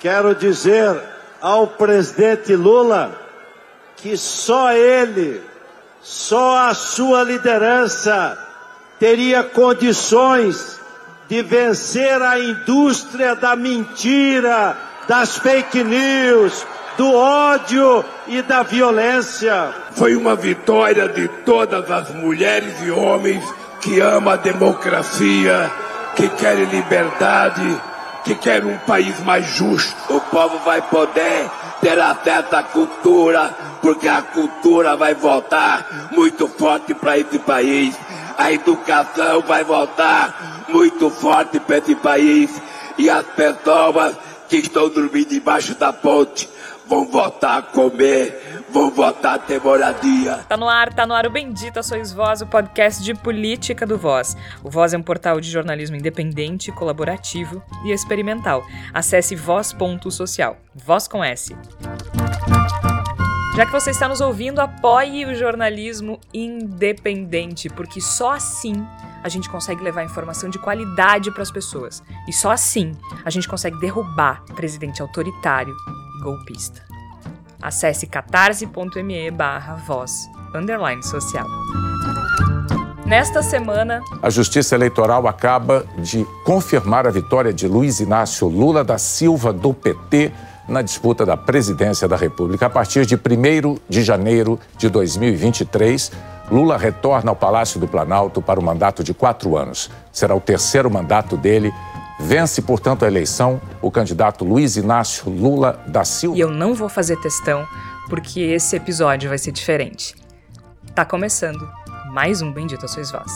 quero dizer ao presidente Lula que só ele, só a sua liderança teria condições de vencer a indústria da mentira, das fake news, do ódio e da violência. Foi uma vitória de todas as mulheres e homens que amam a democracia, que querem liberdade, que querem um país mais justo. O povo vai poder ter acesso à cultura, porque a cultura vai voltar muito forte para esse país. A educação vai voltar muito forte para esse país. E as pessoas que estão dormindo debaixo da ponte vão voltar a comer, vão voltar a ter moradia. Tá no ar, tá no ar o Bendita Sois Voz, o podcast de política do Voz. O Voz é um portal de jornalismo independente, colaborativo e experimental. Acesse voz.social. Voz com S. Já que você está nos ouvindo, apoie o jornalismo independente, porque só assim a gente consegue levar informação de qualidade para as pessoas. E só assim a gente consegue derrubar presidente autoritário golpista. Acesse catarse.me barra voz underline social. Nesta semana, a Justiça Eleitoral acaba de confirmar a vitória de Luiz Inácio Lula da Silva do PT na disputa da presidência da República. A partir de 1 de janeiro de 2023, Lula retorna ao Palácio do Planalto para o mandato de quatro anos. Será o terceiro mandato dele. Vence, portanto, a eleição o candidato Luiz Inácio Lula da Silva. E eu não vou fazer testão, porque esse episódio vai ser diferente. Tá começando mais um Bendito a Sois Voz.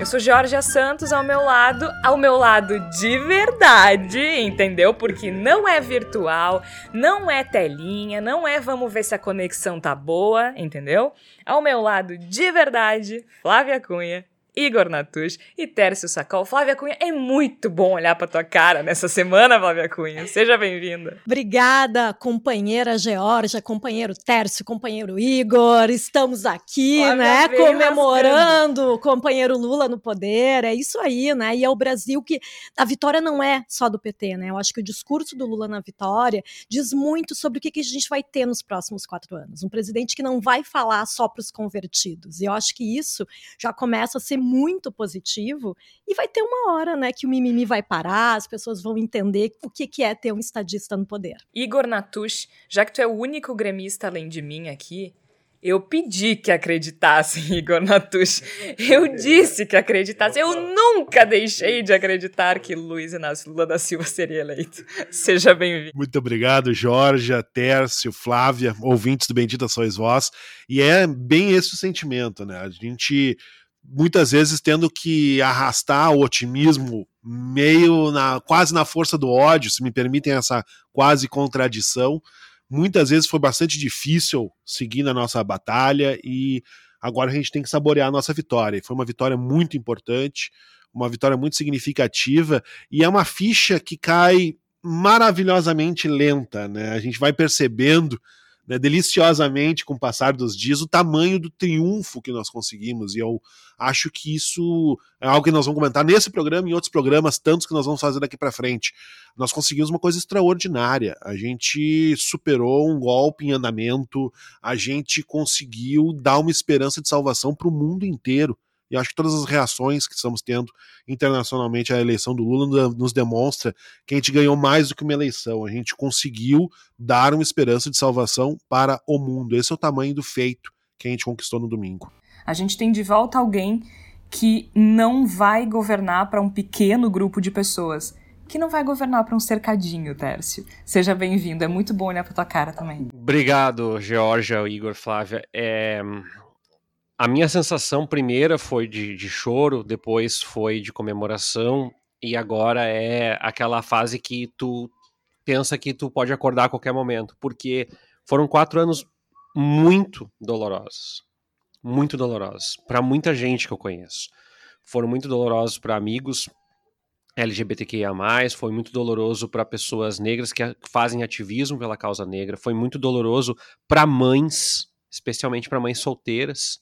Eu sou Georgia Santos, ao meu lado, ao meu lado de verdade, entendeu? Porque não é virtual, não é telinha, não é vamos ver se a conexão tá boa, entendeu? Ao meu lado de verdade, Flávia Cunha, Igor Natush e Tércio Sacol. Flávia Cunha, é muito bom olhar para tua cara nessa semana, Flávia Cunha. Seja bem-vinda. Obrigada, companheira Georgia, companheiro Tércio, companheiro Igor. Estamos aqui, Flávia né, comemorando o companheiro Lula no poder. É isso aí, né? E é o Brasil que a vitória não é só do PT, né? Eu acho que o discurso do Lula na vitória diz muito sobre o que, que a gente vai ter nos próximos quatro anos. Um presidente que não vai falar só para os convertidos. E eu acho que isso já começa a ser muito positivo e vai ter uma hora, né, que o mimimi vai parar, as pessoas vão entender o que, que é ter um estadista no poder. Igor Natush, já que tu é o único gremista além de mim aqui, eu pedi que acreditassem, Igor Natush. Eu disse que acreditassem. Eu nunca deixei de acreditar que Luiz Inácio Lula da Silva seria eleito. Seja bem-vindo. Muito obrigado, Jorge, Tércio, Flávia, ouvintes do Bendita Sois Vós. E é bem esse o sentimento, né? A gente muitas vezes tendo que arrastar o otimismo meio na quase na força do ódio, se me permitem essa quase contradição. Muitas vezes foi bastante difícil seguir na nossa batalha e agora a gente tem que saborear a nossa vitória. Foi uma vitória muito importante, uma vitória muito significativa e é uma ficha que cai maravilhosamente lenta, né? A gente vai percebendo né, deliciosamente com o passar dos dias o tamanho do triunfo que nós conseguimos. E eu acho que isso é algo que nós vamos comentar nesse programa e em outros programas, tantos que nós vamos fazer daqui para frente. Nós conseguimos uma coisa extraordinária. A gente superou um golpe em andamento, a gente conseguiu dar uma esperança de salvação para o mundo inteiro. E acho que todas as reações que estamos tendo internacionalmente à eleição do Lula nos demonstra que a gente ganhou mais do que uma eleição. A gente conseguiu dar uma esperança de salvação para o mundo. Esse é o tamanho do feito que a gente conquistou no domingo. A gente tem de volta alguém que não vai governar para um pequeno grupo de pessoas, que não vai governar para um cercadinho, Tércio. Seja bem-vindo, é muito bom olhar para tua cara também. Obrigado, Georgia, Igor, Flávia. É, a minha sensação primeira foi de, de choro, depois foi de comemoração, e agora é aquela fase que tu pensa que tu pode acordar a qualquer momento, porque foram quatro anos muito dolorosos, muito dolorosos para muita gente que eu conheço. Foram muito dolorosos para amigos LGBTQIA+, foi muito doloroso para pessoas negras que fazem ativismo pela causa negra, foi muito doloroso para mães, especialmente para mães solteiras,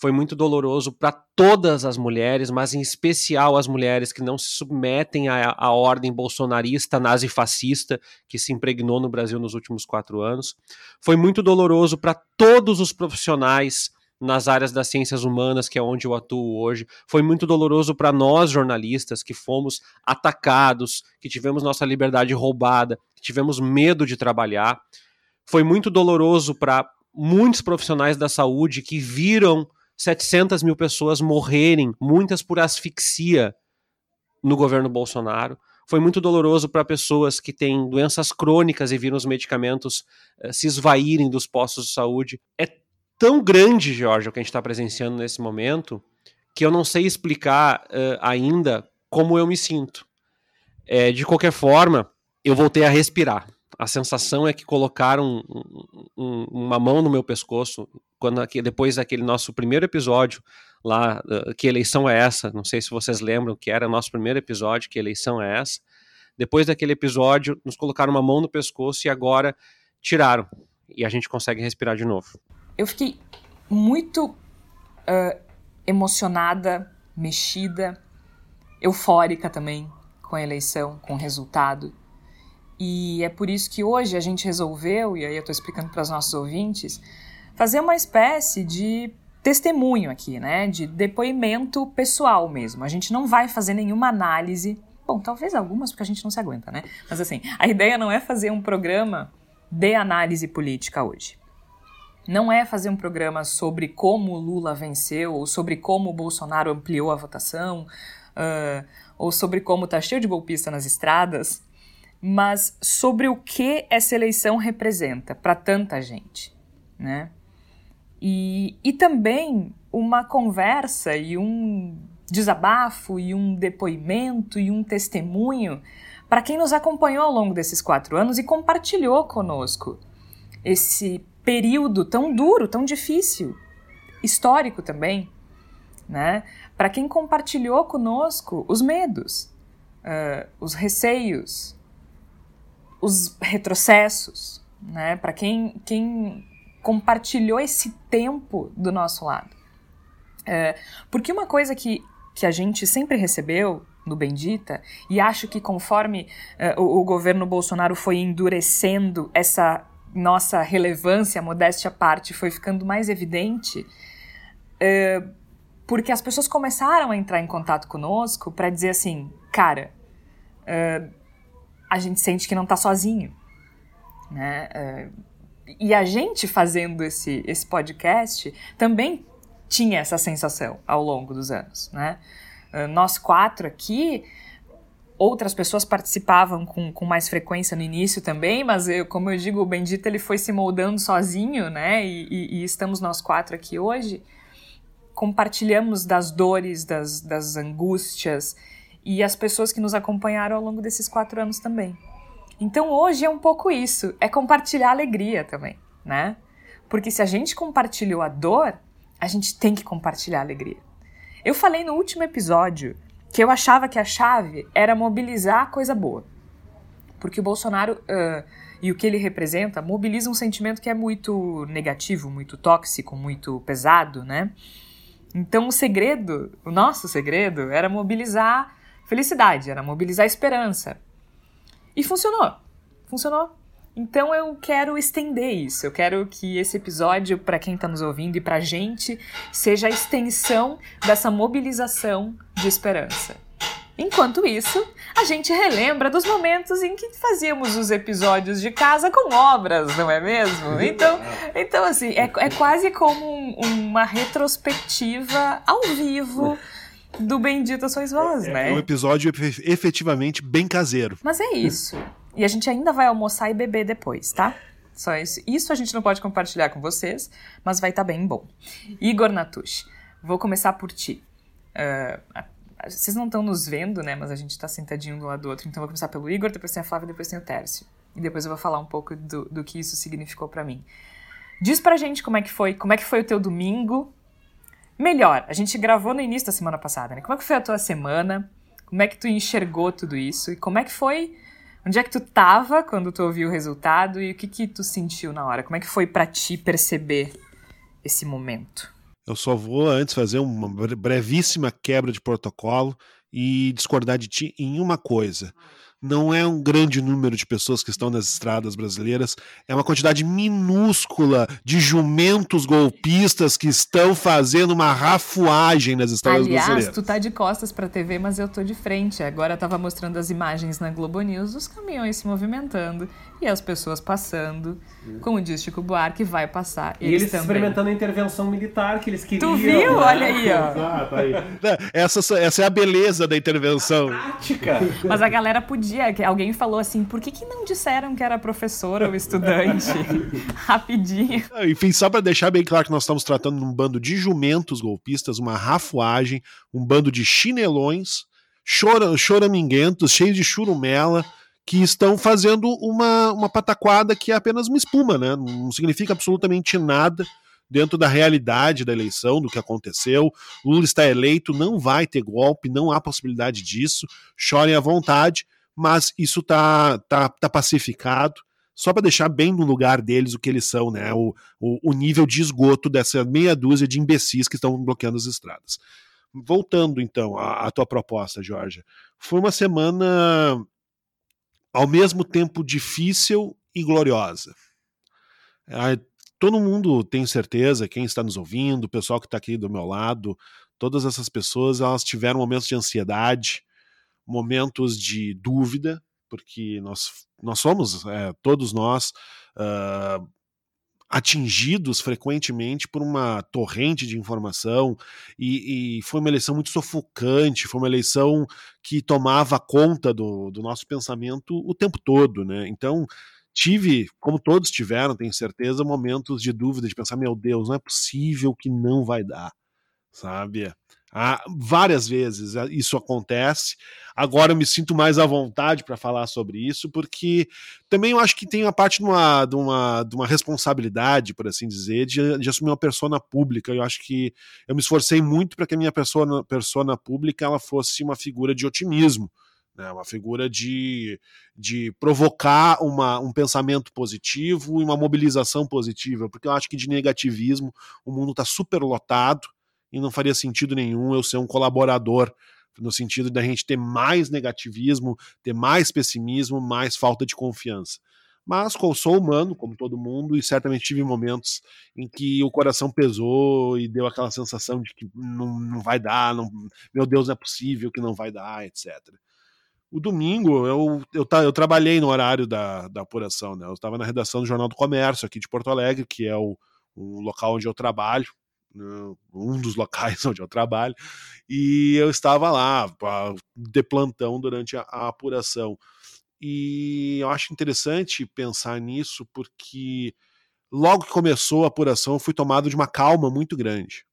foi muito doloroso para todas as mulheres, mas em especial as mulheres que não se submetem à, à ordem bolsonarista, nazifascista, que se impregnou no Brasil nos últimos quatro anos. Foi muito doloroso para todos os profissionais nas áreas das ciências humanas, que é onde eu atuo hoje. Foi muito doloroso para nós, jornalistas, que fomos atacados, que tivemos nossa liberdade roubada, que tivemos medo de trabalhar. Foi muito doloroso para muitos profissionais da saúde que viram 700 mil pessoas morrerem, muitas por asfixia, no governo Bolsonaro. Foi muito doloroso para pessoas que têm doenças crônicas e viram os medicamentos uh, se esvaírem dos postos de saúde. É tão grande, Jorge, o que a gente está presenciando nesse momento, que eu não sei explicar uh, ainda como eu me sinto. É, de qualquer forma, eu voltei a respirar. A sensação é que colocaram um, um, uma mão no meu pescoço quando depois daquele nosso primeiro episódio lá, que eleição é essa? Não sei se vocês lembram que era nosso primeiro episódio, que eleição é essa? Depois daquele episódio, nos colocaram uma mão no pescoço e agora tiraram e a gente consegue respirar de novo. Eu fiquei muito uh, emocionada, mexida, eufórica também com a eleição, com o resultado. E é por isso que hoje a gente resolveu, e aí eu estou explicando para os nossos ouvintes, fazer uma espécie de testemunho aqui, né? De depoimento pessoal mesmo. A gente não vai fazer nenhuma análise. Bom, talvez algumas, porque a gente não se aguenta, né? Mas assim, a ideia não é fazer um programa de análise política hoje. Não é fazer um programa sobre como Lula venceu, ou sobre como Bolsonaro ampliou a votação, uh, ou sobre como tá cheio de golpista nas estradas mas sobre o que essa eleição representa para tanta gente, né? E, e também uma conversa e um desabafo e um depoimento e um testemunho para quem nos acompanhou ao longo desses quatro anos e compartilhou conosco esse período tão duro, tão difícil, histórico também, né? Para quem compartilhou conosco os medos, uh, os receios, os retrocessos, né? Para quem, quem compartilhou esse tempo do nosso lado. É, porque uma coisa que, que a gente sempre recebeu no Bendita, e acho que conforme é, o, o governo Bolsonaro foi endurecendo essa nossa relevância, modéstia à parte, foi ficando mais evidente, é, porque as pessoas começaram a entrar em contato conosco para dizer assim, cara, é, a gente sente que não está sozinho. Né? É, e a gente fazendo esse, esse podcast também tinha essa sensação ao longo dos anos. Né? É, nós quatro aqui, outras pessoas participavam com, com mais frequência no início também, mas eu, como eu digo, o Bendito ele foi se moldando sozinho, né? E, e, e estamos nós quatro aqui hoje. Compartilhamos das dores, das, das angústias e as pessoas que nos acompanharam ao longo desses quatro anos também. Então hoje é um pouco isso, é compartilhar alegria também, né? Porque se a gente compartilhou a dor, a gente tem que compartilhar alegria. Eu falei no último episódio que eu achava que a chave era mobilizar a coisa boa. Porque o Bolsonaro uh, e o que ele representa mobiliza um sentimento que é muito negativo, muito tóxico, muito pesado, né? Então o segredo, o nosso segredo, era mobilizar felicidade, era mobilizar esperança. E funcionou. Funcionou. Então eu quero estender isso. Eu quero que esse episódio, para quem está nos ouvindo e para a gente, seja a extensão dessa mobilização de esperança. Enquanto isso, a gente relembra dos momentos em que fazíamos os episódios de casa com obras, não é mesmo? Então, então assim, é, é quase como um, uma retrospectiva ao vivo do Bendita Sois Vós, é, né? É um episódio efetivamente bem caseiro. Mas é isso. E a gente ainda vai almoçar e beber depois, tá? Só isso. Isso a gente não pode compartilhar com vocês, mas vai estar tá bem bom. Igor Natush, vou começar por ti. Uh, vocês não estão nos vendo, né? Mas a gente está sentadinho um do lado do outro. Então vou começar pelo Igor, depois tem a Flávia, depois tem o Tércio. E depois eu vou falar um pouco do, do que isso significou para mim. Diz pra gente como é que foi, como é que foi o teu domingo, melhor. A gente gravou no início da semana passada, né? Como é que foi a tua semana? Como é que tu enxergou tudo isso? E como é que foi? Onde é que tu tava quando tu ouviu o resultado e o que que tu sentiu na hora? Como é que foi para ti perceber esse momento? Eu só vou antes fazer uma brevíssima quebra de protocolo e discordar de ti em uma coisa não é um grande número de pessoas que estão nas estradas brasileiras, é uma quantidade minúscula de jumentos golpistas que estão fazendo uma rafuagem nas estradas Aliás, brasileiras. Aliás, tu tá de costas para a TV, mas eu tô de frente. Agora tava mostrando as imagens na Globo News dos caminhões se movimentando e as pessoas passando. Como diz Chico Buarque, vai passar. E eles, eles experimentando a intervenção militar que eles queriam. Tu viu? Né? Olha aí, ó. aí. Essa, essa é a beleza da intervenção. A prática. Mas a galera podia, alguém falou assim, por que, que não disseram que era professora ou estudante? Rapidinho. Enfim, só para deixar bem claro que nós estamos tratando de um bando de jumentos golpistas, uma rafuagem, um bando de chinelões, chora, choraminguentos, cheios de churumela, que estão fazendo uma, uma pataquada que é apenas uma espuma, né? Não significa absolutamente nada dentro da realidade da eleição, do que aconteceu. Lula está eleito, não vai ter golpe, não há possibilidade disso. Chorem à vontade, mas isso tá, tá, tá pacificado. Só para deixar bem no lugar deles o que eles são, né? O, o, o nível de esgoto dessa meia dúzia de imbecis que estão bloqueando as estradas. Voltando então à, à tua proposta, Jorge, foi uma semana ao mesmo tempo difícil e gloriosa. Todo mundo tem certeza, quem está nos ouvindo, o pessoal que está aqui do meu lado, todas essas pessoas elas tiveram momentos de ansiedade, momentos de dúvida, porque nós, nós somos, é, todos nós, uh, atingidos frequentemente por uma torrente de informação e, e, foi uma eleição muito sufocante, foi uma eleição que tomava conta do, do nosso pensamento o tempo todo, né? Então tive, como todos tiveram, tenho certeza, momentos de dúvida, de pensar, meu Deus, não é possível que não vai dar, sabe? Ah, várias vezes ah, isso acontece. Agora eu me sinto mais à vontade para falar sobre isso, porque também eu acho que tem a parte de uma, de uma, de uma responsabilidade, por assim dizer, de, de assumir uma persona pública. Eu acho que eu me esforcei muito para que a minha persona, persona pública ela fosse uma figura de otimismo. Né, uma figura de, de provocar uma, um pensamento positivo e uma mobilização positiva, porque eu acho que de negativismo o mundo está super lotado, e não faria sentido nenhum eu ser um colaborador no sentido da gente ter mais negativismo, ter mais pessimismo, mais falta de confiança. Mas sou humano, como todo mundo, e certamente tive momentos em que o coração pesou e deu aquela sensação de que não, não vai dar, não, meu Deus, não é possível que não vai dar, etc. O domingo eu, eu, eu trabalhei no horário da, da apuração, né? Eu estava na redação do Jornal do Comércio aqui de Porto Alegre, que é o local onde eu trabalho, um dos locais onde eu trabalho, e eu estava lá de plantão durante a, a apuração. E eu acho interessante pensar nisso porque logo que começou a apuração eu fui tomado de uma calma muito grande.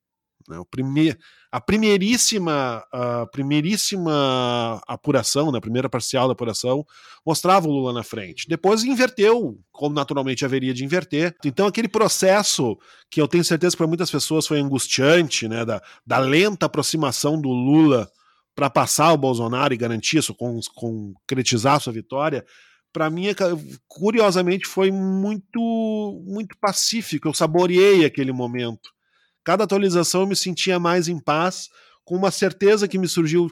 Né? O primeir, a primeiríssima, a primeiríssima apuração, né, a primeira parcial da apuração, mostrava o Lula na frente. Depois inverteu, como naturalmente haveria de inverter. Então, aquele processo que eu tenho certeza que para muitas pessoas foi angustiante, né, da, da lenta aproximação do Lula para passar o Bolsonaro e garantir isso, concretizar sua vitória, para mim, curiosamente, foi muito, muito pacífico. Eu saboreei aquele momento Cada atualização eu me sentia mais em paz, com uma certeza que me surgiu: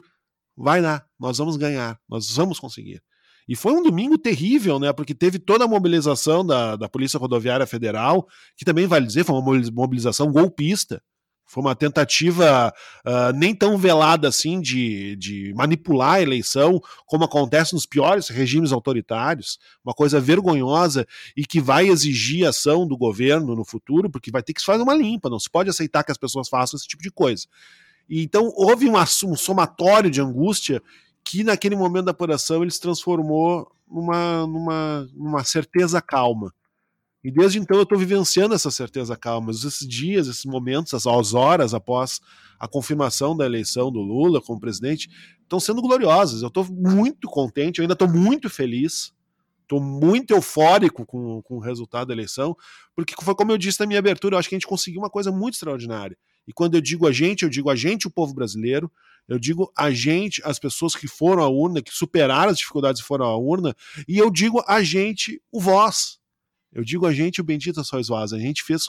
vai lá, nós vamos ganhar, nós vamos conseguir. E foi um domingo terrível, né? Porque teve toda a mobilização da, da Polícia Rodoviária Federal, que também vale dizer, foi uma mobilização golpista. Foi uma tentativa uh, nem tão velada assim de, de manipular a eleição, como acontece nos piores regimes autoritários, uma coisa vergonhosa e que vai exigir ação do governo no futuro, porque vai ter que se fazer uma limpa, não se pode aceitar que as pessoas façam esse tipo de coisa. E, então houve uma, um somatório de angústia que naquele momento da apuração ele se transformou numa, numa, numa certeza calma. E desde então eu estou vivenciando essa certeza calma. Esses dias, esses momentos, as horas após a confirmação da eleição do Lula como presidente, estão sendo gloriosos. Eu estou muito contente, eu ainda estou muito feliz, estou muito eufórico com, com o resultado da eleição, porque foi como eu disse na minha abertura, eu acho que a gente conseguiu uma coisa muito extraordinária. E quando eu digo a gente, eu digo a gente, o povo brasileiro, eu digo a gente, as pessoas que foram à urna, que superaram as dificuldades e foram à urna, e eu digo a gente, o vós, eu digo a gente, o Bendita Sois Vós. A gente fez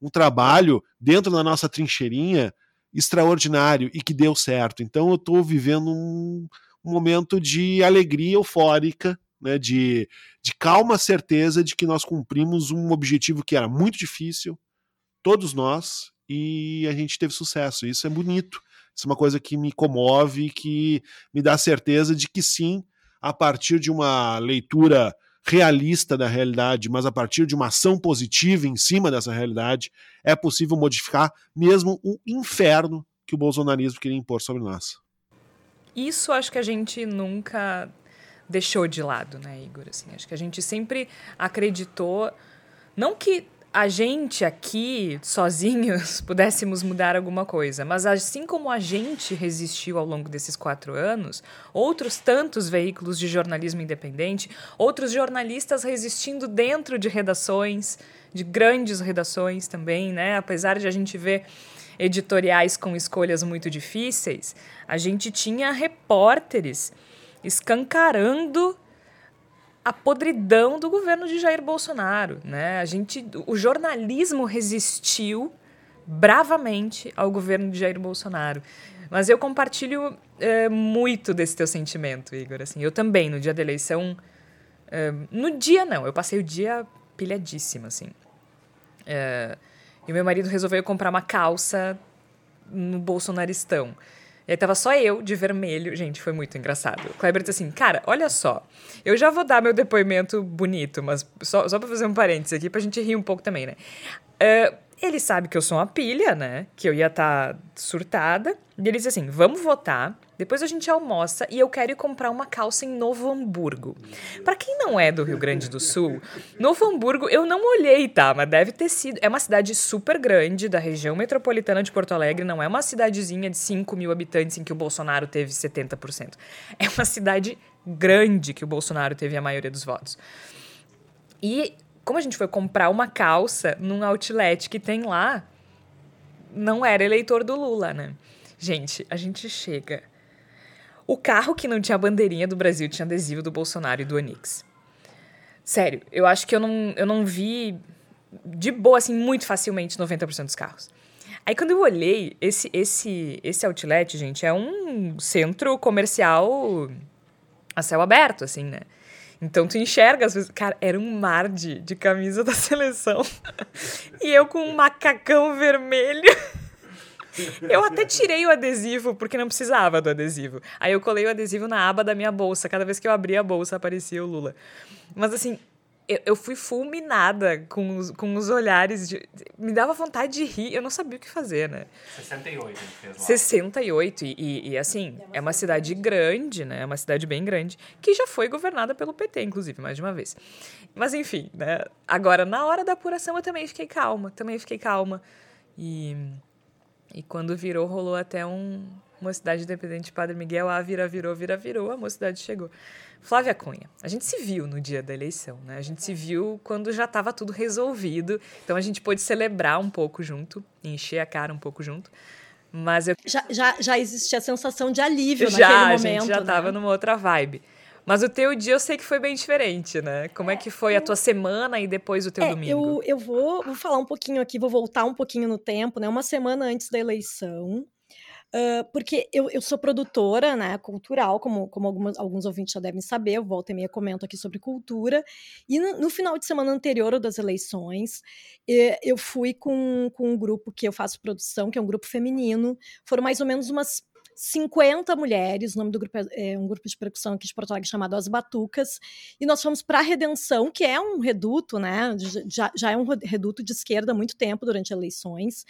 um trabalho dentro da nossa trincheirinha extraordinário e que deu certo. Então eu estou vivendo um, um, momento de alegria eufórica, né, de, de calma certeza de que nós cumprimos um objetivo que era muito difícil, todos nós, e a gente teve sucesso. Isso é bonito. Isso é uma coisa que me comove, que me dá certeza de que sim, a partir de uma leitura realista da realidade, mas a partir de uma ação positiva em cima dessa realidade, é possível modificar mesmo o inferno que o bolsonarismo queria impor sobre nós. Isso acho que a gente nunca deixou de lado, né, Igor? Assim, acho que a gente sempre acreditou, não que a gente aqui, sozinhos, pudéssemos mudar alguma coisa. Mas assim como a gente resistiu ao longo desses quatro anos, outros tantos veículos de jornalismo independente, outros jornalistas resistindo dentro de redações, de grandes redações também, né? Apesar de a gente ver editoriais com escolhas muito difíceis, a gente tinha repórteres escancarando a podridão do governo de Jair Bolsonaro, né? A gente, o jornalismo resistiu bravamente ao governo de Jair Bolsonaro. Mas eu compartilho é, muito desse teu sentimento, Igor. Assim, eu também, no dia da eleição. É, no dia, não, eu passei o dia pilhadíssima, assim. É, e meu marido resolveu comprar uma calça no bolsonaristão. E aí tava só eu de vermelho. Gente, foi muito engraçado. O Kleber disse assim: Cara, olha só. Eu já vou dar meu depoimento bonito, mas só, só pra fazer um parênteses aqui pra gente rir um pouco também, né? Uh, ele sabe que eu sou uma pilha, né? Que eu ia estar tá surtada. E ele disse assim: Vamos votar. Depois a gente almoça e eu quero ir comprar uma calça em Novo Hamburgo. Para quem não é do Rio Grande do Sul, Novo Hamburgo eu não olhei, tá? Mas deve ter sido. É uma cidade super grande da região metropolitana de Porto Alegre, não é uma cidadezinha de 5 mil habitantes em que o Bolsonaro teve 70%. É uma cidade grande que o Bolsonaro teve a maioria dos votos. E como a gente foi comprar uma calça num outlet que tem lá, não era eleitor do Lula, né? Gente, a gente chega o carro que não tinha bandeirinha do Brasil tinha adesivo do Bolsonaro e do Onix. Sério, eu acho que eu não, eu não vi de boa, assim, muito facilmente 90% dos carros. Aí quando eu olhei, esse, esse, esse outlet, gente, é um centro comercial a céu aberto, assim, né? Então tu enxerga, às vezes, cara, era um mar de, de camisa da seleção. e eu com um macacão vermelho. Eu até tirei o adesivo, porque não precisava do adesivo. Aí eu colei o adesivo na aba da minha bolsa. Cada vez que eu abria a bolsa, aparecia o Lula. Mas assim, eu, eu fui fulminada com os, com os olhares. De, me dava vontade de rir, eu não sabia o que fazer, né? 68 ele fez lá. 68, e, e, e assim, é uma cidade grande, né? É uma cidade bem grande, que já foi governada pelo PT, inclusive, mais de uma vez. Mas enfim, né? Agora, na hora da apuração, eu também fiquei calma, também fiquei calma. E e quando virou, rolou até um, Mocidade Independente de Padre Miguel. Ah, vira, virou, vira, virou. A mocidade chegou. Flávia Cunha, a gente se viu no dia da eleição, né? A gente se viu quando já estava tudo resolvido. Então a gente pôde celebrar um pouco junto, encher a cara um pouco junto. Mas eu... já, já, já existia a sensação de alívio já, naquele momento. A gente já estava né? numa outra vibe. Mas o teu dia eu sei que foi bem diferente, né? Como é, é que foi a tua semana e depois o teu é, domingo? Eu, eu vou, vou falar um pouquinho aqui, vou voltar um pouquinho no tempo, né? Uma semana antes da eleição. Porque eu, eu sou produtora né, cultural, como, como algumas, alguns ouvintes já devem saber, eu volto e meia comento aqui sobre cultura. E no, no final de semana anterior das eleições, eh, eu fui com, com um grupo que eu faço produção, que é um grupo feminino. Foram mais ou menos umas 50 mulheres, o nome do grupo é, é, um grupo de percussão aqui de Porto Alegre chamado As Batucas, e nós fomos para a Redenção, que é um reduto, né? Já, já é um reduto de esquerda há muito tempo durante eleições.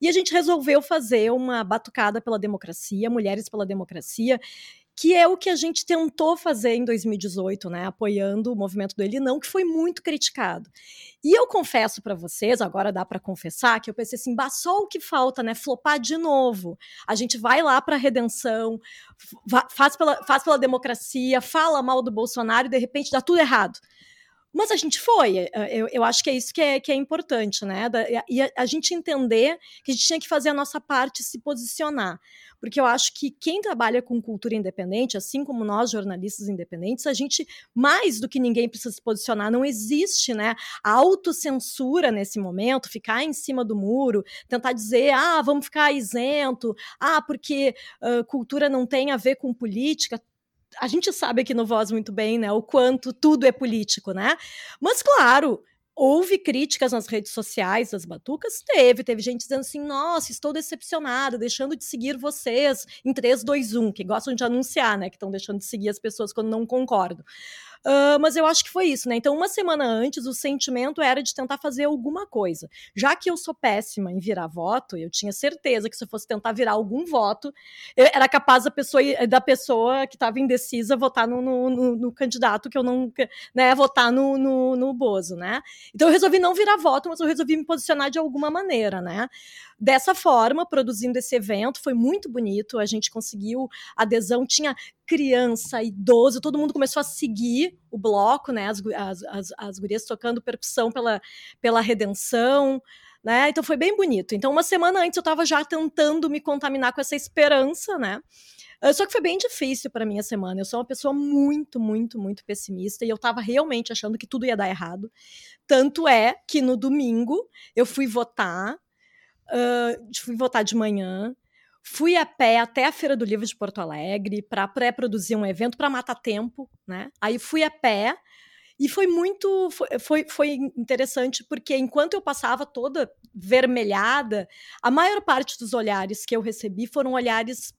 E a gente resolveu fazer uma batucada pela democracia, Mulheres pela Democracia, que é o que a gente tentou fazer em 2018, né, apoiando o movimento do Ele Não, que foi muito criticado. E eu confesso para vocês, agora dá para confessar, que eu pensei assim, só o que falta, né, flopar de novo. A gente vai lá para redenção, faz pela, faz pela democracia, fala mal do Bolsonaro e de repente dá tudo errado. Mas a gente foi, eh, eu, eu acho que é isso que é, que é importante, né? E a, a, gente entender que a gente tinha que fazer a nossa parte se posicionar. Porque eu acho que quem trabalha com cultura independente, assim como nós, jornalistas independentes, a gente, mais do que ninguém, precisa se posicionar. Não existe, né? A autocensura nesse momento, ficar em cima do muro, tentar dizer, ah, vamos ficar isento, ah, porque uh, cultura não tem a ver com política a gente sabe aqui no Voz muito bem, né, o quanto tudo é político, né? Mas claro, houve críticas nas redes sociais das batucas? Teve, teve gente dizendo assim: "Nossa, estou decepcionada, deixando de seguir vocês em 3 2 1", que gostam de anunciar, né, que estão deixando de seguir as pessoas quando não concordam. Uh, mas eu acho que foi isso, né? Então, uma semana antes, o sentimento era de tentar fazer alguma coisa. Já que eu sou péssima em virar voto, eu tinha certeza que se eu fosse tentar virar algum voto, era capaz da pessoa, da pessoa que estava indecisa votar no, no, no, no, candidato que eu não, né, votar no, no, no Bozo, né? Então eu resolvi não virar voto, mas eu resolvi me posicionar de alguma maneira, né? Dessa forma, produzindo esse evento, foi muito bonito, a gente conseguiu adesão, tinha criança, idoso, todo mundo começou a seguir o bloco, né? As, as, as, as gurias tocando percussão pela, pela redenção. Né? Então foi bem bonito. Então, uma semana antes eu estava já tentando me contaminar com essa esperança, né? Ah, só que foi bem difícil para mim a semana. Eu sou uma pessoa muito, muito, muito pessimista e eu estava realmente achando que tudo ia dar errado. Tanto é que no domingo eu fui votar, uh, fui votar de manhã, Fui a pé até a Feira do Livro de Porto Alegre para pré-produzir um evento para matar tempo, né? Aí fui a pé e foi muito foi, foi, interessante porque enquanto eu passava toda vermelhada, a maior parte dos olhares que eu recebi foram olhares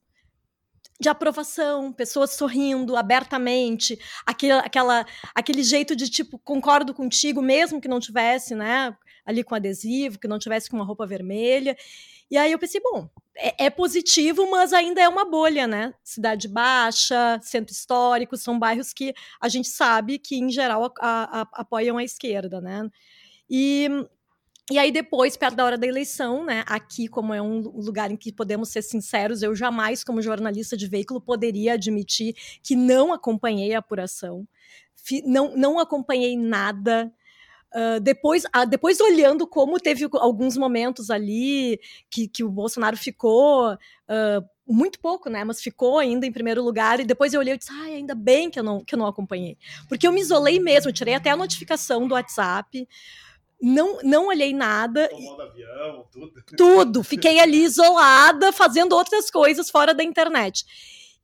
de aprovação, pessoas sorrindo abertamente, aquele, aquela, aquele jeito de tipo, concordo contigo, mesmo que não tivesse, né, ali com adesivo, que não tivesse com uma roupa vermelha. E aí eu pensei, bom, é, é, positivo, mas ainda é uma bolha, né? Cidade Baixa, Centro Histórico, são bairros que a gente sabe que, em geral, a, a, a, apoiam a esquerda, né? E, e aí, depois, perto da hora da eleição, né? Aqui, como é um lugar em que podemos ser sinceros, eu jamais, como jornalista de veículo, poderia admitir que não acompanhei a apuração. Não, não acompanhei nada Uh, depois, uh, depois olhando como teve alguns momentos ali que, que o Bolsonaro ficou uh, muito pouco, né? Mas ficou ainda em primeiro lugar. E depois eu olhei e disse, ai, ainda bem que eu não, que eu não acompanhei. Porque eu me isolei mesmo, eu tirei até a notificação do WhatsApp. Não, não olhei nada. Avião, tudo. Tudo. Fiquei ali isolada, fazendo outras coisas fora da internet.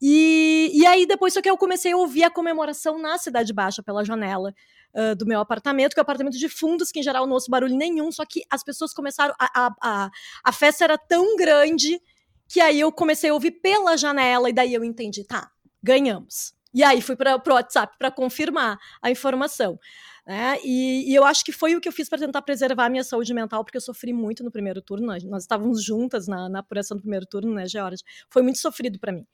E, e aí, depois, só que eu comecei a ouvir a comemoração na Cidade Baixa pela janela uh, do meu apartamento, que é um apartamento de fundos, que em geral não ouço barulho nenhum, só que as pessoas começaram. A, a, a, a festa era tão grande que aí eu comecei a ouvir pela janela, e daí eu entendi, tá, ganhamos. E aí fui para o WhatsApp para confirmar a informação. Né? E, e, eu acho que foi o que eu fiz para tentar preservar a minha saúde mental, porque eu sofri muito no primeiro turno. Nós, nós estávamos juntas na, na, apuração do primeiro turno, né, Georgia? Foi muito sofrido para mim.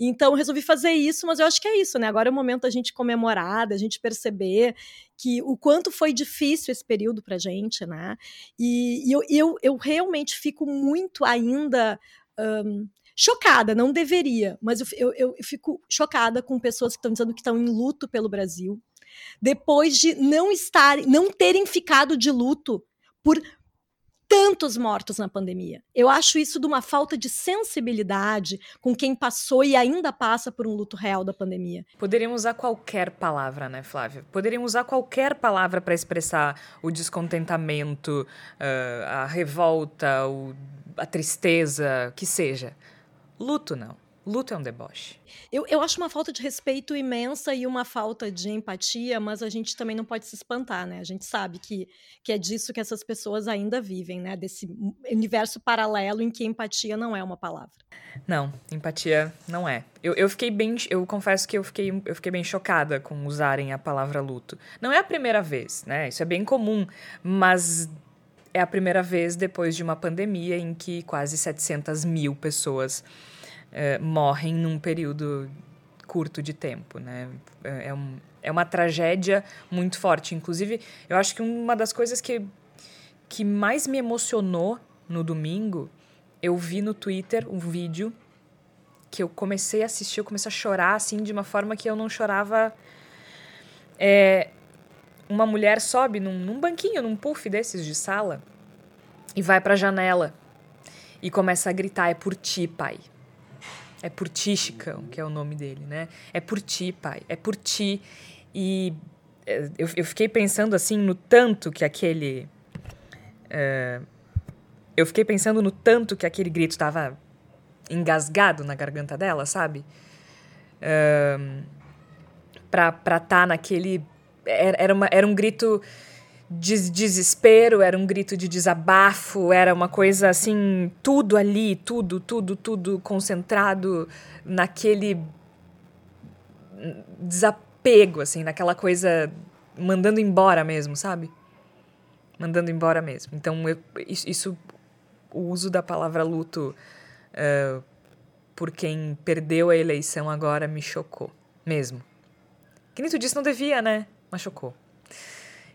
Então, resolvi fazer isso, mas eu acho que é isso, né? Agora é o momento da gente comemorar, da gente perceber que o quanto foi difícil esse período para gente, né? E, e eu, eu, eu realmente fico muito ainda. Um, chocada, não deveria, mas eu, eu, eu, fico chocada com pessoas que estão dizendo que estão em luto pelo Brasil, depois de não estarem, não terem ficado de luto por tantos mortos na pandemia. Eu acho isso de uma falta de sensibilidade com quem passou e ainda passa por um luto real da pandemia. Poderiam usar qualquer palavra, né, Flávia? Poderiam usar qualquer palavra para expressar o descontentamento, uh, a revolta, a tristeza, que seja. Luto não. Luto é um deboche. Eu, eu acho uma falta de respeito imensa e uma falta de empatia, mas a gente também não pode se espantar, né? A gente sabe que, que é disso que essas pessoas ainda vivem, né? Desse universo paralelo em que empatia não é uma palavra. Não, empatia não é. Eu, eu fiquei bem. Eu confesso que eu fiquei, eu fiquei bem chocada com usarem a palavra luto. Não é a primeira vez, né? Isso é bem comum, mas é a primeira vez depois de uma pandemia em que quase 700 mil pessoas uh, morrem num período curto de tempo, né? É, é, um, é uma tragédia muito forte. Inclusive, eu acho que uma das coisas que, que mais me emocionou no domingo, eu vi no Twitter um vídeo que eu comecei a assistir, eu comecei a chorar, assim, de uma forma que eu não chorava... É, uma mulher sobe num, num banquinho, num puff desses de sala e vai para a janela e começa a gritar: É por ti, pai. É por ti, Chicão, que é o nome dele, né? É por ti, pai. É por ti. E é, eu, eu fiquei pensando assim no tanto que aquele. Uh, eu fiquei pensando no tanto que aquele grito estava engasgado na garganta dela, sabe? Uh, pra estar tá naquele. Era, uma, era um grito de desespero, era um grito de desabafo, era uma coisa assim, tudo ali, tudo, tudo, tudo concentrado naquele desapego, assim, naquela coisa mandando embora mesmo, sabe? Mandando embora mesmo. Então, eu, isso, o uso da palavra luto uh, por quem perdeu a eleição agora me chocou, mesmo. Que nem tu disse, não devia, né? Mas chocou.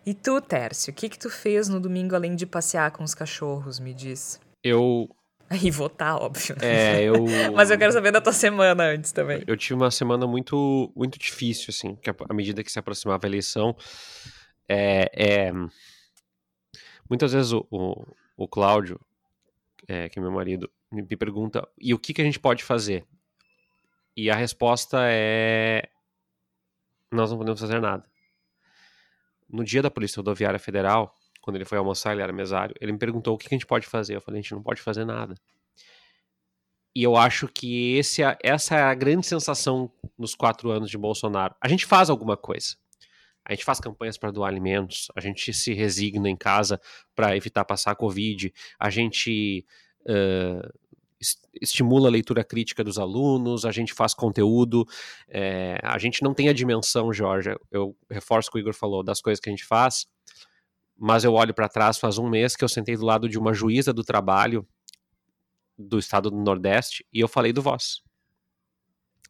E tu, Tércio, o que que tu fez no domingo além de passear com os cachorros, me diz? Eu... E votar, óbvio. Né? É, eu... Mas eu quero saber da tua semana antes também. Eu tive uma semana muito, muito difícil, assim, que à medida que se aproximava a eleição, é... é... Muitas vezes o, o, o Cláudio, é, que é meu marido, me pergunta, e o que que a gente pode fazer? E a resposta é... Nós não podemos fazer nada no dia da Polícia Rodoviária Federal, quando ele foi almoçar, ele era mesário, ele me perguntou o que a gente pode fazer. Eu falei, a gente não pode fazer nada. E eu acho que esse, é, essa é a grande sensação nos quatro anos de Bolsonaro. A gente faz alguma coisa. A gente faz campanhas para doar alimentos, a gente se resigna em casa para evitar passar a Covid, a gente uh, estimula a leitura crítica dos alunos, a gente faz conteúdo, é, a gente não tem a dimensão, Jorge, eu reforço o que o Igor falou, das coisas que a gente faz, mas eu olho para trás faz um mês que eu sentei do lado de uma juíza do trabalho do estado do Nordeste e eu falei do Voz.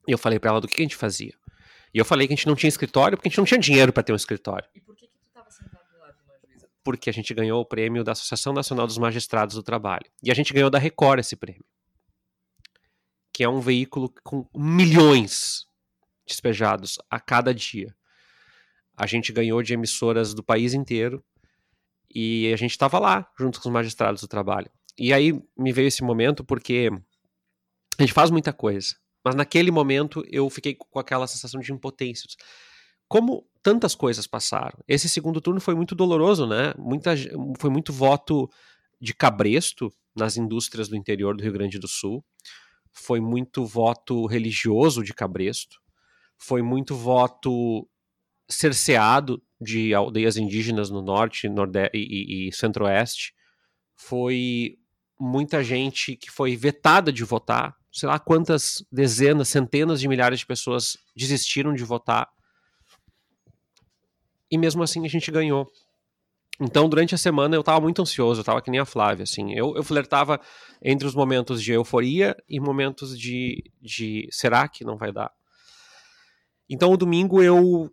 E eu falei para ela do que a gente fazia. E eu falei que a gente não tinha escritório porque a gente não tinha dinheiro para ter um escritório. E por que, que tu estava sentado do lado de uma juíza? Porque a gente ganhou o prêmio da Associação Nacional dos Magistrados do Trabalho. E a gente ganhou da Record esse prêmio que é um veículo com milhões despejados a cada dia. A gente ganhou de emissoras do país inteiro e a gente estava lá, junto com os magistrados do trabalho. E aí me veio esse momento porque a gente faz muita coisa, mas naquele momento eu fiquei com aquela sensação de impotência. Como tantas coisas passaram. Esse segundo turno foi muito doloroso, né? Muita, foi muito voto de cabresto nas indústrias do interior do Rio Grande do Sul foi muito voto religioso de Cabresto, foi muito voto cerceado de aldeias indígenas no norte nordeste, e, e centro-oeste, foi muita gente que foi vetada de votar, sei lá quantas dezenas, centenas de milhares de pessoas desistiram de votar. E mesmo assim a gente ganhou. Então, durante a semana eu tava muito ansioso, eu tava que nem a Flávia, assim. Eu, eu flertava entre os momentos de euforia e momentos de, de será que não vai dar? Então, o domingo eu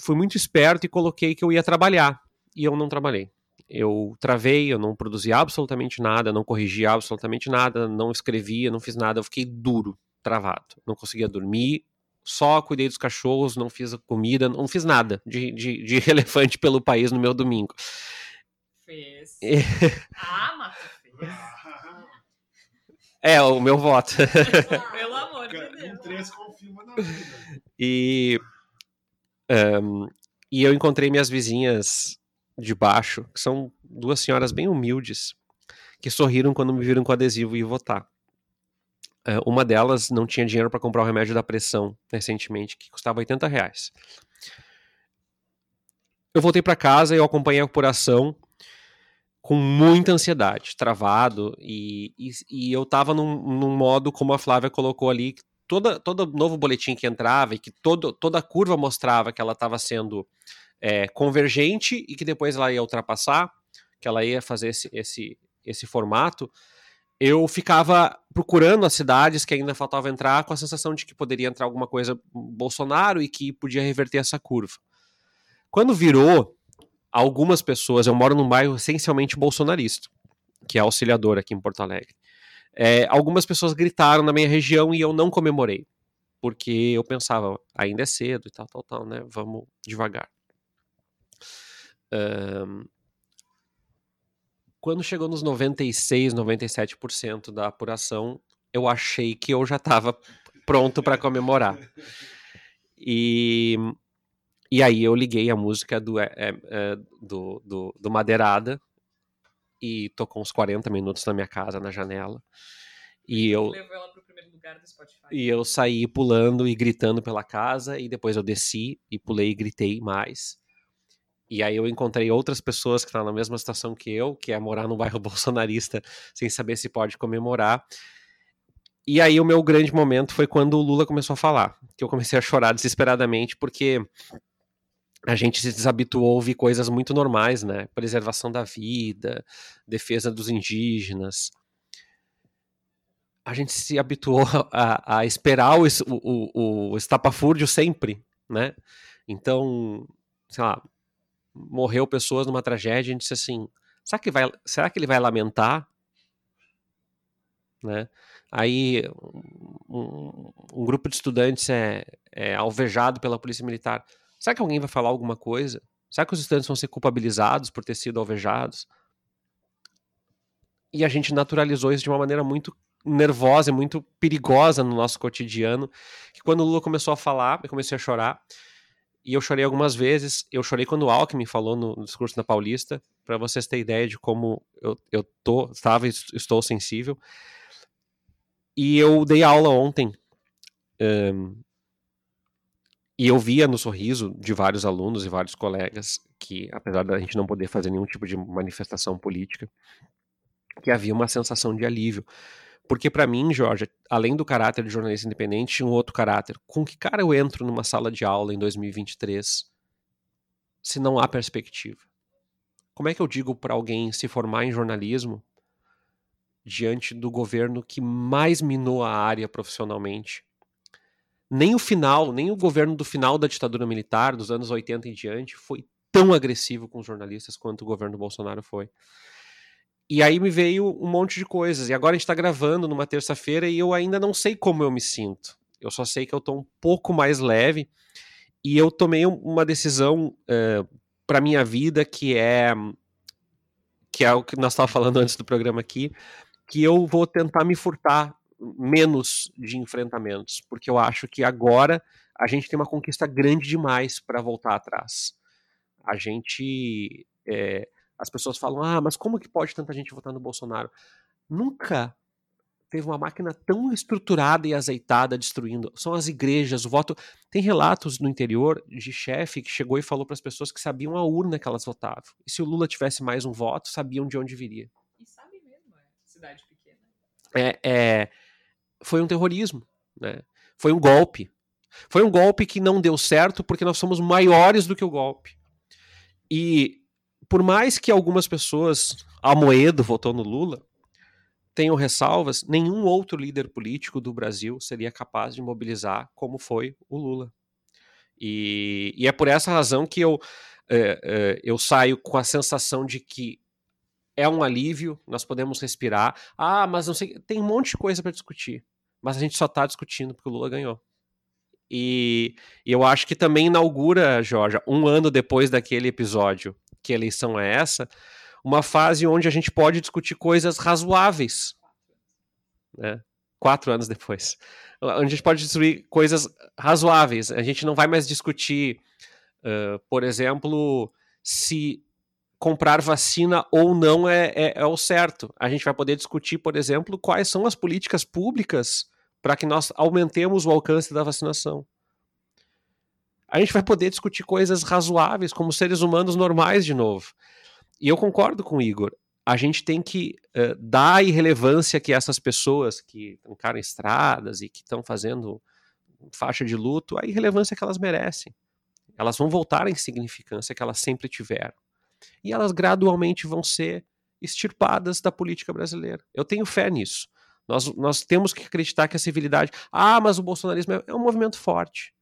fui muito esperto e coloquei que eu ia trabalhar. E eu não trabalhei. Eu travei, eu não produzi absolutamente nada, não corrigi absolutamente nada, não escrevia, não fiz nada. Eu fiquei duro, travado. Não conseguia dormir, só cuidei dos cachorros, não fiz comida, não fiz nada de, de, de relevante pelo país no meu domingo. Fez. ah, mas fez. É, o meu voto. Pelo amor de Deus. Um três confirma na vida. E, um, e eu encontrei minhas vizinhas de baixo, que são duas senhoras bem humildes, que sorriram quando me viram com adesivo e votar. Uh, uma delas não tinha dinheiro para comprar o remédio da pressão recentemente, que custava 80 reais. Eu voltei para casa e eu acompanhei a apuração com muita ansiedade, travado, e, e, e eu estava num, num, modo, como a Flávia colocou ali, toda, todo novo boletim que entrava e que todo, toda a curva mostrava que ela estava sendo é, convergente e que depois ela ia ultrapassar, que ela ia fazer esse, esse, esse formato, eu ficava procurando as cidades que ainda faltava entrar com a sensação de que poderia entrar alguma coisa Bolsonaro e que podia reverter essa curva. Quando virou, algumas pessoas, eu moro num bairro essencialmente bolsonarista, que é auxiliador aqui em Porto Alegre. É, algumas pessoas gritaram na minha região e eu não comemorei, porque eu pensava, ainda é cedo e tal, tal, tal, né? Vamos devagar. Um, quando chegou nos 96, 97% da apuração, eu achei que eu já estava pronto para comemorar. E, e aí eu liguei a música do, é, é, do, do, do Madeirada e tocou uns 40 minutos na minha casa, na janela. E eu, e eu saí pulando e gritando pela casa, e depois eu desci e pulei e gritei mais. E aí eu encontrei outras pessoas que estão na mesma situação que eu, que é morar num bairro bolsonarista sem saber se pode comemorar. E aí o meu grande momento foi quando o Lula começou a falar, que eu comecei a chorar desesperadamente, porque a gente se desabituou a ouvir coisas muito normais, né? Preservação da vida, defesa dos indígenas. A gente se habituou a, a esperar o, o, o estapafúrdio sempre, né? Então, sei lá, morreu pessoas numa tragédia, a gente disse assim, será que, vai, será que ele vai lamentar? Né? Aí um, um grupo de estudantes é, é, alvejado pela polícia militar. Será que alguém vai falar alguma coisa? Será que os estudantes vão ser culpabilizados por ter sido alvejados? E a gente naturalizou isso de uma maneira muito nervosa e muito perigosa no nosso cotidiano, que quando o Lula começou a falar, eu comecei a chorar, e eu chorei algumas vezes. Eu chorei quando o Alckmin falou no, discurso da Paulista, para vocês terem ideia de como eu, eu tô, estava estou sensível. E eu dei aula ontem. Um, e eu via no sorriso de vários alunos e vários colegas que, apesar da gente não poder fazer nenhum tipo de manifestação política, que havia uma sensação de alívio. Porque para mim, Jorge, além do caráter de jornalista independente, tinha um outro caráter. Com que cara eu entro numa sala de aula em 2023 se não há perspectiva? Como é que eu digo para alguém se formar em jornalismo diante do governo que mais minou a área profissionalmente? Nem o final, nem o governo do final da ditadura militar, dos anos 80 em diante, foi tão agressivo com os jornalistas quanto o governo Bolsonaro foi. E aí me veio um monte de coisas. E agora a gente tá gravando numa terça-feira e eu ainda não sei como eu me sinto. Eu só sei que eu tô um pouco mais leve. E eu tomei uma decisão uh, eh, para minha vida que é que é o que nós estávamos falando antes do programa aqui, que eu vou tentar me furtar menos de enfrentamentos, porque eu acho que agora a gente tem uma conquista grande demais para voltar atrás. A gente é, as pessoas falam: ah, mas como que pode tanta gente votar no Bolsonaro? Nunca teve uma máquina tão estruturada e azeitada destruindo. São as igrejas, o voto. Tem relatos no interior de chefe que chegou e falou para as pessoas que sabiam a urna que elas votavam. E se o Lula tivesse mais um voto, sabiam de onde viria. E sabe mesmo, é cidade pequena. É, é, foi um terrorismo, né? Foi um golpe. Foi um golpe que não deu certo porque nós somos maiores do que o golpe. E por mais que algumas pessoas, a Moedo votou no Lula, tenham ressalvas, nenhum outro líder político do Brasil seria capaz de mobilizar como foi o Lula. E, e é por essa razão que eu, é, é, eu saio com a sensação de que é um alívio, nós podemos respirar. Ah, mas não sei, tem um monte de coisa para discutir, mas a gente só está discutindo porque o Lula ganhou. E, e eu acho que também inaugura, Jorge, um ano depois daquele episódio que eleição é essa, uma fase onde a gente pode discutir coisas razoáveis. Né? Quatro anos depois. Onde a gente pode discutir coisas razoáveis. A gente não vai mais discutir, uh, por exemplo, se comprar vacina ou não é, é, é, o certo. A gente vai poder discutir, por exemplo, quais são as políticas públicas para que nós aumentemos o alcance da vacinação a gente vai poder discutir coisas razoáveis como seres humanos normais de novo. E eu concordo com o Igor. A gente tem que uh, dar a irrelevância que essas pessoas que encaram estradas e que estão fazendo faixa de luto, a irrelevância que elas merecem. Elas vão voltar à insignificância que elas sempre tiveram. E elas gradualmente vão ser extirpadas da política brasileira. Eu tenho fé nisso. Nós, nós temos que acreditar que a civilidade. Ah, mas o bolsonarismo é, é um movimento forte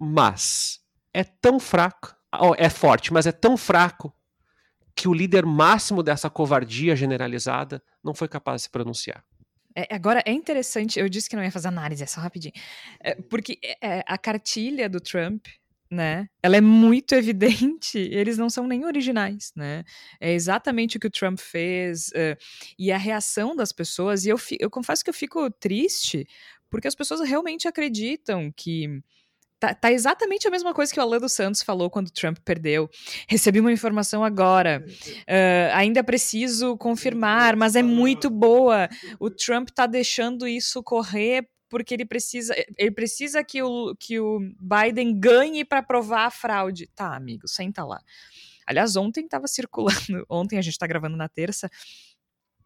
mas é tão fraco, é forte, mas é tão fraco que o líder máximo dessa covardia generalizada não foi capaz de se pronunciar. É, agora, é interessante, eu disse que não ia fazer análise, é só rapidinho. É, porque é, a cartilha do Trump né? Ela é muito evidente, eles não são nem originais, né? É exatamente o que o Trump fez uh, e a reação das pessoas. E eu, eu confesso que eu fico triste porque as pessoas realmente acreditam que Tá, tá, exatamente a mesma coisa que o Alan dos Santos falou quando Trump perdeu. Recebi uma informação agora. Uh, ainda preciso confirmar, mas é muito boa. O Trump tá deixando isso correr porque ele precisa, ele precisa que o, que o Biden ganhe para provar a fraude. Tá, amigo, senta lá. Aliás, ontem estava circulando, ontem a gente está gravando na terça,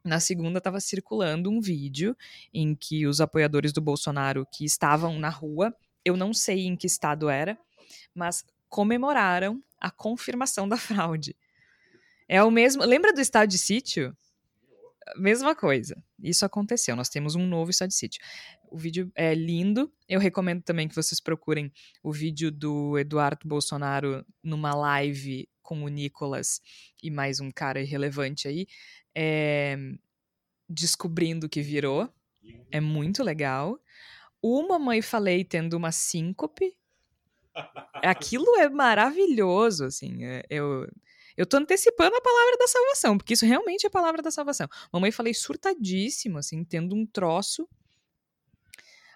na segunda estava circulando um vídeo em que os apoiadores do Bolsonaro que estavam na rua, eu não sei em que estado era, mas comemoraram a confirmação da fraude. É o mesmo. Lembra do estado de sítio? Mesma coisa. Isso aconteceu. Nós temos um novo estado de sítio. O vídeo é lindo. Eu recomendo também que vocês procurem o vídeo do Eduardo Bolsonaro numa live com o Nicolas e mais um cara irrelevante aí, é... descobrindo que virou. É muito legal. Uma mãe falei tendo uma síncope. Aquilo é maravilhoso, assim. É, eu, eu tô antecipando a palavra da salvação, porque isso realmente é a palavra da salvação. Mamãe falei surtadíssimo, assim, tendo um troço.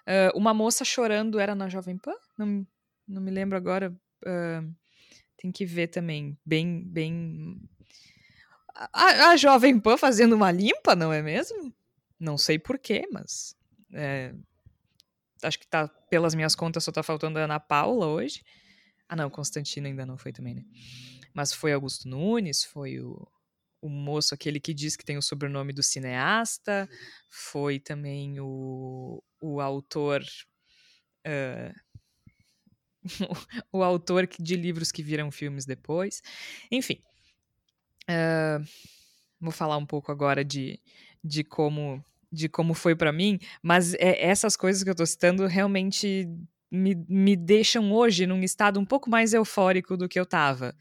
Uh, uma moça chorando era na Jovem Pan? Não, não me lembro agora. Uh, tem que ver também. Bem, bem. A, a, Jovem Pan fazendo uma limpa, não é mesmo? Não sei porquê, mas. É, acho que tá, pelas minhas contas, só tá faltando a Ana Paula hoje. Ah, não, Constantino ainda não foi também, né? mas foi Augusto Nunes, foi o, o moço, aquele que diz que tem o sobrenome do cineasta, foi também o, o autor. Uh, o autor de livros que viram filmes depois. Enfim. Uh, vou falar um pouco agora de, de como de como foi para mim, mas é, essas coisas que eu tô citando realmente me, me deixam hoje num estado um pouco mais eufórico do que eu tava.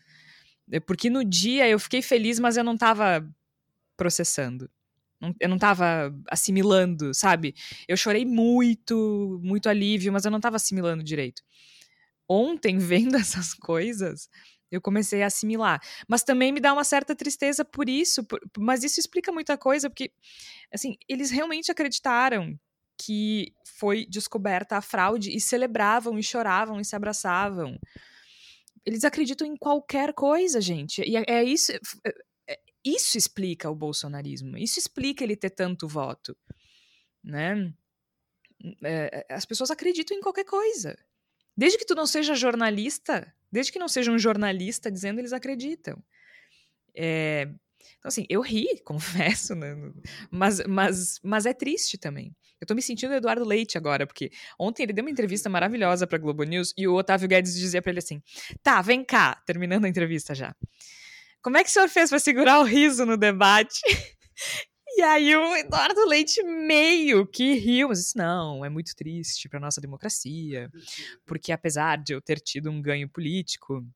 É, porque no dia eu fiquei feliz, mas eu não tava processando. Eu não tava assimilando, sabe? Eu chorei muito, muito alívio, mas eu não tava assimilando direito. Ontem, vendo essas coisas, eu comecei a assimilar. Mas também me dá uma certa tristeza por isso, por, mas isso explica muita coisa, porque, assim, eles realmente acreditaram que foi descoberta a fraude e celebravam e choravam e se abraçavam. Eles acreditam em qualquer coisa, gente. E é, é isso. É, é, isso explica o bolsonarismo. Isso explica ele ter tanto voto, né? É, é, as pessoas acreditam em qualquer coisa. Desde que tu não seja jornalista, desde que não seja um jornalista dizendo, eles acreditam. É, então, assim, eu ri, confesso, né? Mas, mas, mas é triste também. Eu tô me sentindo Eduardo Leite agora, porque ontem ele deu uma entrevista maravilhosa pra Globo News e o Otávio Guedes dizia pra ele assim: tá, vem cá, terminando a entrevista já. Como é que o senhor fez para segurar o riso no debate? E aí o Eduardo Leite meio que riu, mas disse, não, é muito triste para nossa democracia, porque apesar de eu ter tido um ganho político,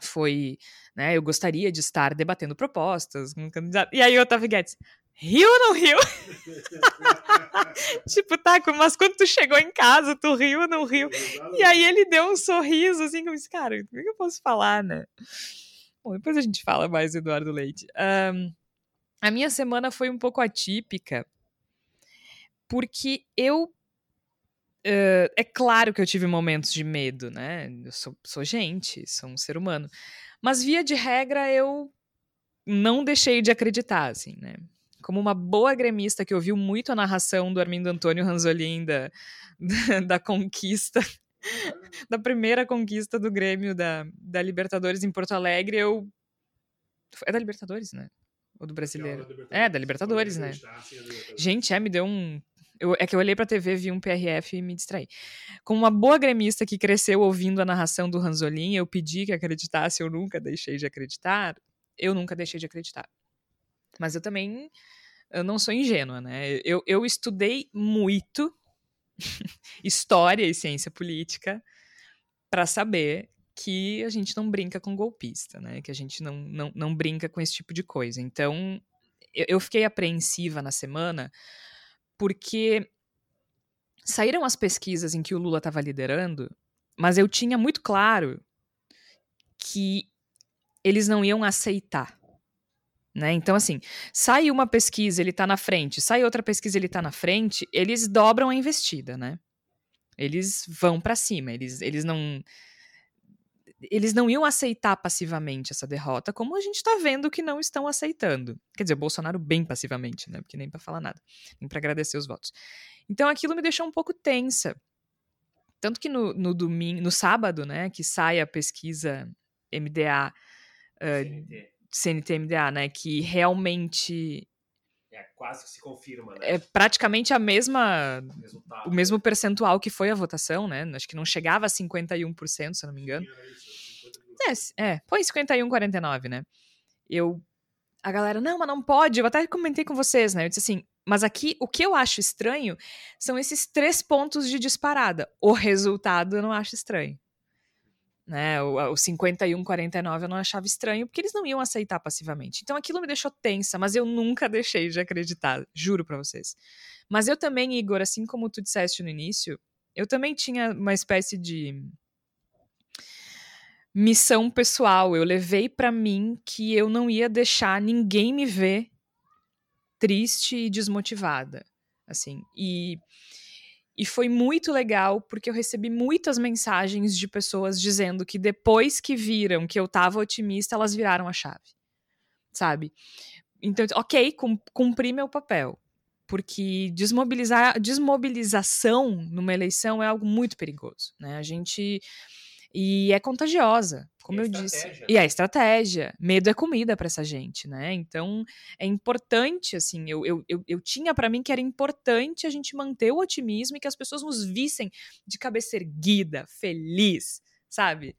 foi, né, eu gostaria de estar debatendo propostas com um candidato. E aí o Otávio Guedes, riu ou não riu? tipo, tá, mas quando tu chegou em casa, tu riu ou não riu? E aí ele deu um sorriso, assim, como disse, cara, o que eu posso falar, né? Bom, depois a gente fala mais do Eduardo Leite. Um, a minha semana foi um pouco atípica, porque eu Uh, é claro que eu tive momentos de medo, né? Eu sou, sou, gente, sou um ser humano. Mas, via de regra, eu não deixei de acreditar, assim, né? Como uma boa gremista que ouviu muito a narração do Armindo Antônio Ranzolin da, da, conquista, da primeira conquista do Grêmio da, da Libertadores em Porto Alegre, eu. É da Libertadores, né? Ou do brasileiro? É, da Libertadores, né? Gente, é, me deu um eu, é que eu olhei pra TV, vi um PRF e me distraí. Como uma boa gremista que cresceu ouvindo a narração do Ranzolin, eu pedi que acreditasse, eu nunca deixei de acreditar. Eu nunca deixei de acreditar. Mas eu também eu não sou ingênua, né? Eu, eu estudei muito história e ciência política para saber que a gente não brinca com golpista, né? Que a gente não, não, não brinca com esse tipo de coisa. Então, eu, eu fiquei apreensiva na semana porque saíram as pesquisas em que o Lula estava liderando, Mas eu tinha muito claro que eles não iam aceitar. Né? Então, assim, sai uma pesquisa, ele está na frente, sai outra pesquisa, ele está na frente, eles dobram a investida, né? Eles vão para cima, eles, eles não eles não iam aceitar passivamente essa derrota, como a gente está vendo que não estão aceitando. Quer dizer, o Bolsonaro bem passivamente, né? Porque nem para falar nada, nem para agradecer os votos. Então aquilo me deixou um pouco tensa. Tanto que no, no domingo, no sábado, né, que sai a pesquisa MDA, uh, CNT MDA, né, que realmente é quase que se confirma, né? É praticamente a mesma o mesmo percentual que foi a votação, né? Acho que não chegava a 51%, se eu não me engano. É, é, foi 51 49, né? Eu a galera, não, mas não pode. Eu até comentei com vocês, né? Eu disse assim, mas aqui o que eu acho estranho são esses três pontos de disparada. O resultado eu não acho estranho né? O, o 51, 49 eu não achava estranho, porque eles não iam aceitar passivamente. Então aquilo me deixou tensa, mas eu nunca deixei de acreditar, juro para vocês. Mas eu também, Igor, assim como tu disseste no início, eu também tinha uma espécie de missão pessoal. Eu levei para mim que eu não ia deixar ninguém me ver triste e desmotivada, assim. E e foi muito legal porque eu recebi muitas mensagens de pessoas dizendo que depois que viram que eu tava otimista, elas viraram a chave. Sabe? Então, ok, cumpri meu papel. Porque desmobilizar, desmobilização numa eleição é algo muito perigoso. Né? A gente e é contagiosa, como eu disse. E é estratégia. Medo é comida para essa gente, né? Então é importante, assim, eu, eu, eu, eu tinha para mim que era importante a gente manter o otimismo e que as pessoas nos vissem de cabeça erguida, feliz, sabe?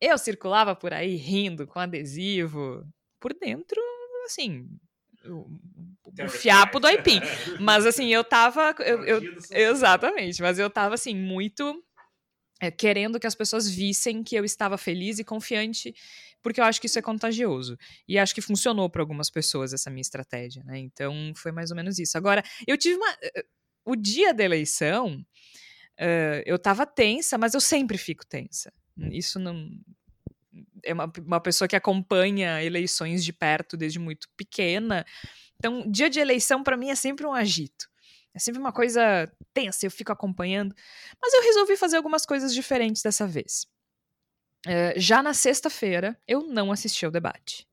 Eu circulava por aí rindo com adesivo, por dentro, assim, o, o fiapo do aipim. Mas assim, eu tava. Eu, eu, exatamente, mas eu tava assim, muito é, querendo que as pessoas vissem que eu estava feliz e confiante, porque eu acho que isso é contagioso. E acho que funcionou para algumas pessoas essa minha estratégia, né? Então foi mais ou menos isso. Agora, eu tive uma. Eh, eh, o dia da eleição, uh, eu estava tensa, mas eu sempre fico tensa. Isso não. É uma, uma pessoa que acompanha eleições de perto desde muito pequena. Então, dia de eleição, para mim, é sempre um agito. É sempre uma coisa tensa, eu fico acompanhando. Mas eu resolvi fazer algumas coisas diferentes dessa vez. Uh, já na sexta-feira, eu não assisti ao debate.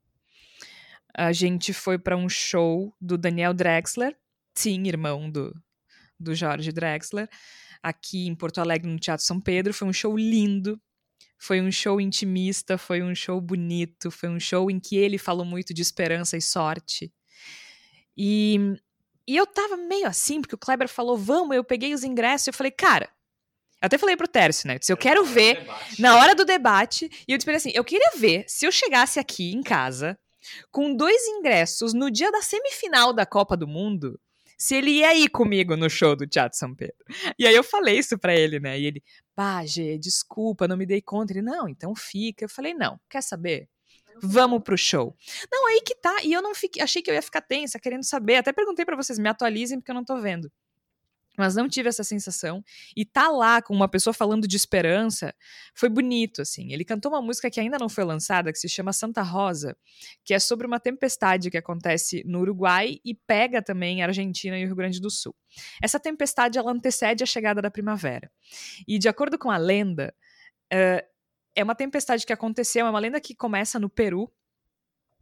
A gente foi para um show do Daniel Drexler, sim, irmão do, do Jorge Drexler, aqui em Porto Alegre, no Teatro São Pedro. Foi um show lindo, foi um show intimista, foi um show bonito, foi um show em que ele falou muito de esperança e sorte. E e eu tava meio assim, porque o Kleber falou, vamos, eu peguei os ingressos, eu falei, cara, eu até falei pro Tércio, né? Eu disse, eu quero ver na hora do debate. E eu disse assim: eu queria ver se eu chegasse aqui em casa com dois ingressos no dia da semifinal da Copa do Mundo, se ele ia ir comigo no show do Teatro São Pedro. E aí eu falei isso pra ele, né? E ele, pá, Gê, desculpa, não me dei conta. Ele, não, então fica. Eu falei, não, quer saber? Vamos pro show. Não, aí que tá. E eu não fiquei, achei que eu ia ficar tensa, querendo saber. Até perguntei para vocês, me atualizem porque eu não tô vendo. Mas não tive essa sensação. E tá lá com uma pessoa falando de esperança foi bonito, assim. Ele cantou uma música que ainda não foi lançada, que se chama Santa Rosa, que é sobre uma tempestade que acontece no Uruguai e pega também a Argentina e o Rio Grande do Sul. Essa tempestade ela antecede a chegada da primavera. E de acordo com a lenda, uh, é uma tempestade que aconteceu, é uma lenda que começa no Peru.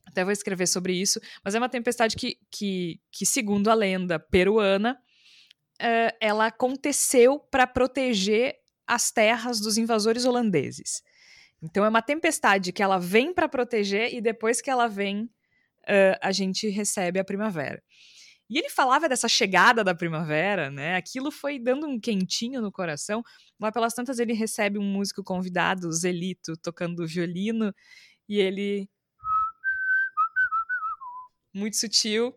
Até vou escrever sobre isso, mas é uma tempestade que, que, que segundo a lenda peruana, uh, ela aconteceu para proteger as terras dos invasores holandeses. Então é uma tempestade que ela vem para proteger e depois que ela vem, uh, a gente recebe a primavera. E ele falava dessa chegada da primavera, né? Aquilo foi dando um quentinho no coração. Lá pelas tantas ele recebe um músico convidado, Zelito, tocando violino, e ele muito sutil.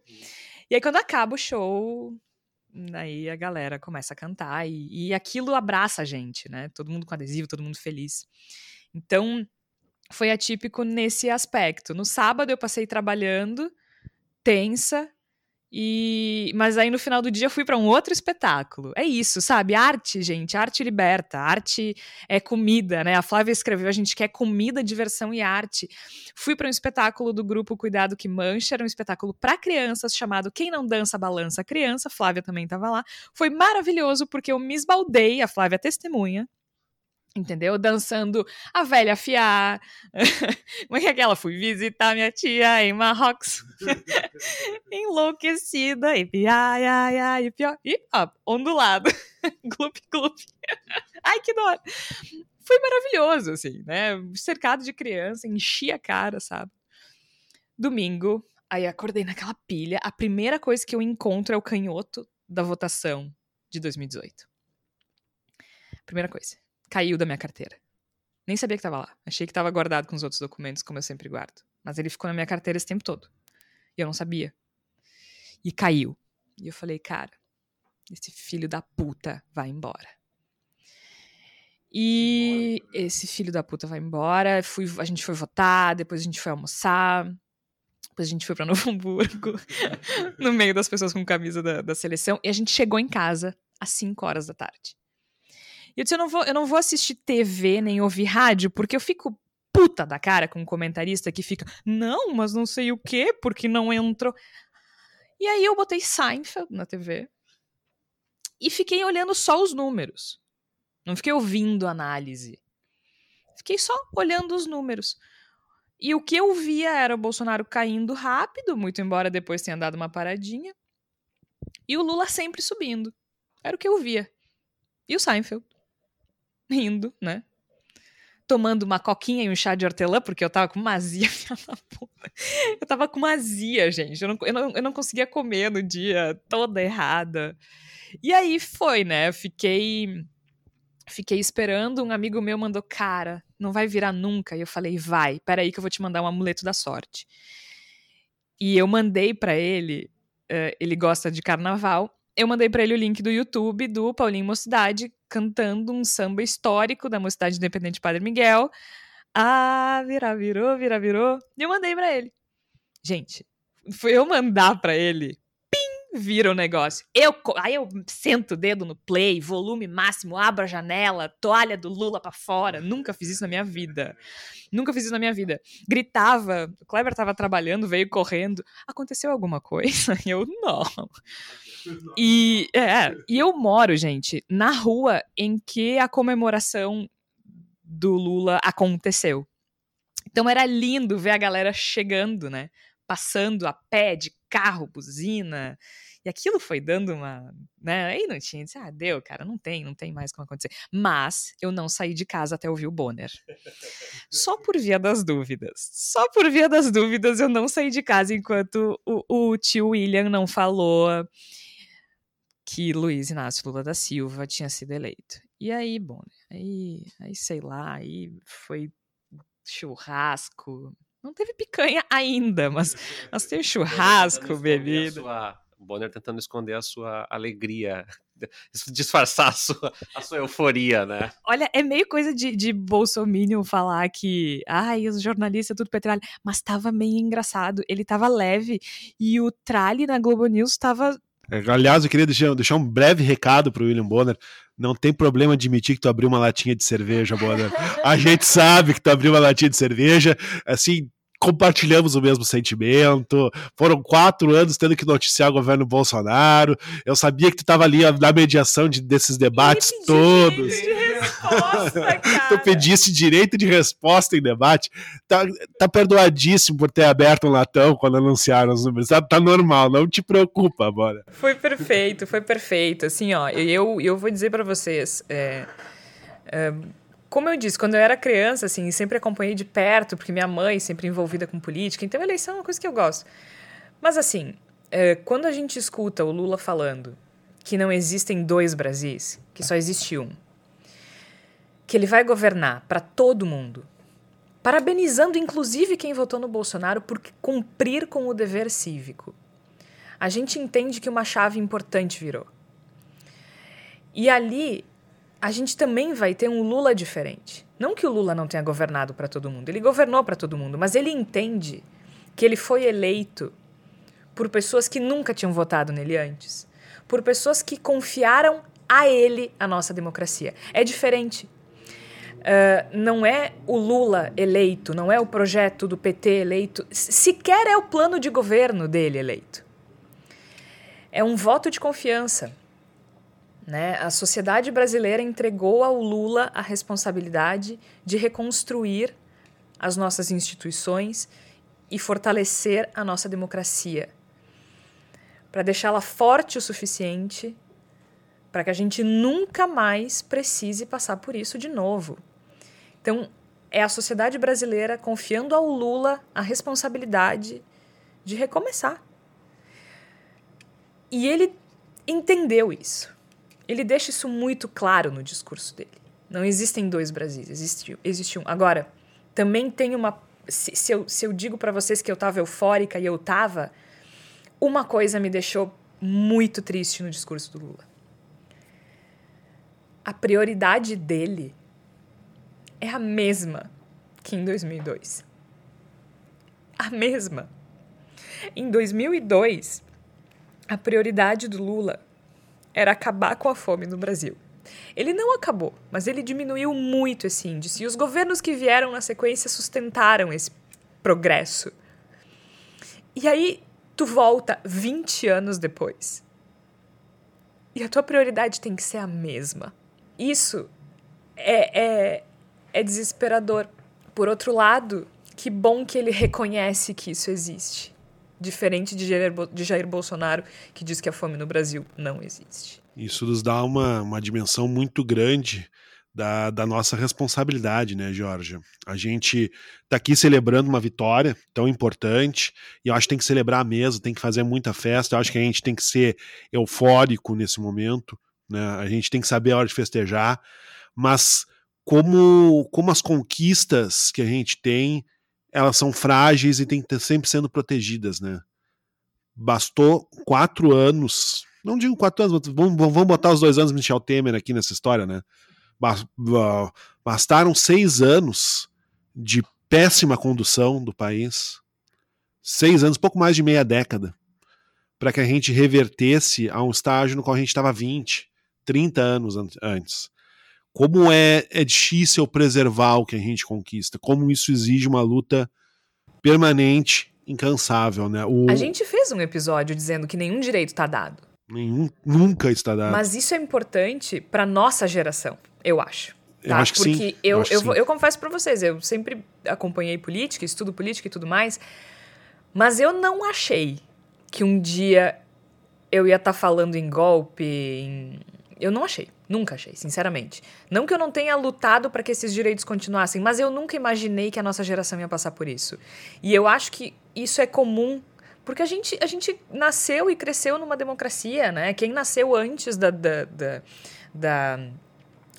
E aí quando acaba o show, aí a galera começa a cantar e, e aquilo abraça a gente, né? Todo mundo com adesivo, todo mundo feliz. Então, foi atípico nesse aspecto. No sábado eu passei trabalhando, tensa, E, mas aí no final do dia fui para um outro espetáculo. É isso, sabe? Arte, gente, arte liberta, arte é comida, né? A Flávia escreveu, a gente quer comida, diversão e arte. Fui para um espetáculo do grupo Cuidado que Mancha, era um espetáculo para crianças chamado Quem não dança balança criança. A Flávia também estava lá. Foi maravilhoso porque eu me esbaldei, a Flávia testemunha Entendeu? Dançando a velha fiar. Como é que é aquela? Fui visitar minha tia em Marrocos. Enlouquecida. E piá, ia, ia, e pior. E ondulado. glup, glup. Ai, que dor. Foi maravilhoso, assim, né? Cercado de criança, enchi a cara, sabe? Domingo, aí acordei naquela pilha. A primeira coisa que eu encontro é o canhoto da votação de 2018. Primeira coisa caiu da minha carteira. Nem sabia que estava lá. Achei que estava guardado com os outros documentos, como eu sempre guardo. Mas ele ficou na minha carteira esse tempo todo. E eu não sabia. E caiu. E eu falei, cara, esse filho da puta vai embora. E esse filho da puta vai embora. Fui, a gente foi votar, depois a gente foi almoçar. Depois a gente foi para Novo Hamburgo, no meio das pessoas com camisa da, da seleção. E a gente chegou em casa às 5 horas da tarde. E eu disse: eu não, vou, eu não vou assistir TV nem ouvir rádio, porque eu fico puta da cara com um comentarista que fica, não, mas não sei o quê, porque não entrou. E aí eu botei Seinfeld na TV e fiquei olhando só os números. Não fiquei ouvindo análise. Fiquei só olhando os números. E o que eu via era o Bolsonaro caindo rápido, muito embora depois tenha dado uma paradinha. E o Lula sempre subindo. Era o que eu via. E o Seinfeld rindo, né? Tomando uma coquinha e um chá de hortelã, porque eu tava com uma azia, Eu tava com uma azia, gente. Eu não, eu, não, eu não conseguia comer no dia, toda errada. E aí foi, né? Fiquei. Fiquei esperando, um amigo meu mandou, cara, não vai virar nunca. E eu falei, vai, peraí que eu vou te mandar um amuleto da sorte. E eu mandei para ele, uh, ele gosta de carnaval, eu mandei para ele o link do YouTube do Paulinho Mocidade cantando um samba histórico da Mocidade Independente Padre Miguel. Ah, vira, virou, vira, virou. E eu mandei para ele. Gente, foi eu mandar para ele. Vira o negócio. Eu, aí eu sento o dedo no play, volume máximo, abro a janela, toalha do Lula para fora. Nunca fiz isso na minha vida. Nunca fiz isso na minha vida. Gritava, o Kleber tava trabalhando, veio correndo. Aconteceu alguma coisa? E eu, não. E, é, e eu moro, gente, na rua em que a comemoração do Lula aconteceu. Então era lindo ver a galera chegando, né? Passando a pé, de carro, buzina. E aquilo foi dando uma. Né? Aí não tinha. Disse, ah, deu, cara, não tem, não tem mais como acontecer. Mas eu não saí de casa até ouvir o Bonner. Só por via das dúvidas. Só por via das dúvidas eu não saí de casa enquanto o, o tio William não falou que Luiz Inácio Lula da Silva tinha sido eleito. E aí, bom, né, aí, aí sei lá, aí foi churrasco. Não teve picanha ainda, mas, mas tem churrasco, bebida. Sua, Bonner tentando esconder a sua alegria, disfarçar a sua, a sua euforia, né? Olha, é meio coisa de, de Bolsonaro falar que, ai, os jornalistas tudo petralha, mas tava meio engraçado, ele tava leve, e o Trali na Globo News tava é, aliás, eu queria deixar, deixar um breve recado para o William Bonner. Não tem problema admitir que tu abriu uma latinha de cerveja, Bonner. A gente sabe que tu abriu uma latinha de cerveja. Assim, compartilhamos o mesmo sentimento. Foram quatro anos tendo que noticiar o governo Bolsonaro. Eu sabia que tu estava ali na mediação de, desses debates todos. Resposta, tu pedisse direito de resposta em debate. Tá, tá perdoadíssimo por ter aberto um latão quando anunciaram os números. Tá, tá normal, não te preocupa, bora. Foi perfeito, foi perfeito. Assim, ó, eu, eu vou dizer para vocês. É, é, como eu disse, quando eu era criança, assim, sempre acompanhei de perto, porque minha mãe sempre envolvida com política, então eleição é uma coisa que eu gosto. Mas assim, é, quando a gente escuta o Lula falando que não existem dois Brasis, que só existe um, que ele vai governar para todo mundo, parabenizando inclusive quem votou no Bolsonaro por cumprir com o dever cívico. A gente entende que uma chave importante virou. E ali a gente também vai ter um Lula diferente. Não que o Lula não tenha governado para todo mundo, ele governou para todo mundo, mas ele entende que ele foi eleito por pessoas que nunca tinham votado nele antes, por pessoas que confiaram a ele a nossa democracia. É diferente. Uh, não é o Lula eleito, não é o projeto do PT eleito, sequer é o plano de governo dele eleito. É um voto de confiança. Né? A sociedade brasileira entregou ao Lula a responsabilidade de reconstruir as nossas instituições e fortalecer a nossa democracia, para deixá-la forte o suficiente para que a gente nunca mais precise passar por isso de novo. Então, é a sociedade brasileira confiando ao Lula a responsabilidade de recomeçar. E ele entendeu isso. Ele deixa isso muito claro no discurso dele. Não existem dois Brasis, existe, existe um. Agora, também tem uma. Se, se eu, se eu digo para vocês que eu estava eufórica e eu estava, uma coisa me deixou muito triste no discurso do Lula. A prioridade dele é a mesma que em 2002. A mesma. Em 2002, a prioridade do Lula era acabar com a fome no Brasil. Ele não acabou, mas ele diminuiu muito esse índice. E os governos que vieram na sequência sustentaram esse progresso. E aí tu volta 20 anos depois. E a tua prioridade tem que ser a mesma. Isso é, é, é desesperador. Por outro lado, que bom que ele reconhece que isso existe. Diferente de Jair, de Jair Bolsonaro, que diz que a fome no Brasil não existe. Isso nos dá uma, uma dimensão muito grande da, da, nossa responsabilidade, né, Georgia? A gente está aqui celebrando uma vitória tão importante e eu acho que tem que celebrar mesmo, tem que fazer muita festa. Eu acho que a gente tem que ser eufórico nesse momento, né? A gente tem que saber a hora de festejar, mas como, como as conquistas que a gente tem, elas são frágeis e tem que estar sempre sendo protegidas, né? Bastou quatro anos, não digo quatro anos, vamos, vamos botar os dois anos Michel Temer aqui nessa história, né? Bastaram seis anos de péssima condução do país, seis anos, pouco mais de meia década, para que a gente revertesse a um estágio no qual a gente estava 20, 30 anos antes como é, é difícil preservar o que a gente conquista, como isso exige uma luta permanente, incansável, né? O... A gente fez um episódio dizendo que nenhum direito está dado. Nenhum, nunca está dado. Mas isso é importante para nossa geração, eu acho. Tá? Eu acho que Porque sim. eu, eu, eu, sim. eu confesso para vocês, eu sempre acompanhei política, estudo política e tudo mais, mas eu não achei que um dia eu ia estar tá falando em golpe, em... eu não achei. Nunca achei, sinceramente. Não que eu não tenha lutado para que esses direitos continuassem, mas eu nunca imaginei que a nossa geração ia passar por isso. E eu acho que isso é comum porque a gente, a gente nasceu e cresceu numa democracia, né? Quem nasceu antes da, da, da, da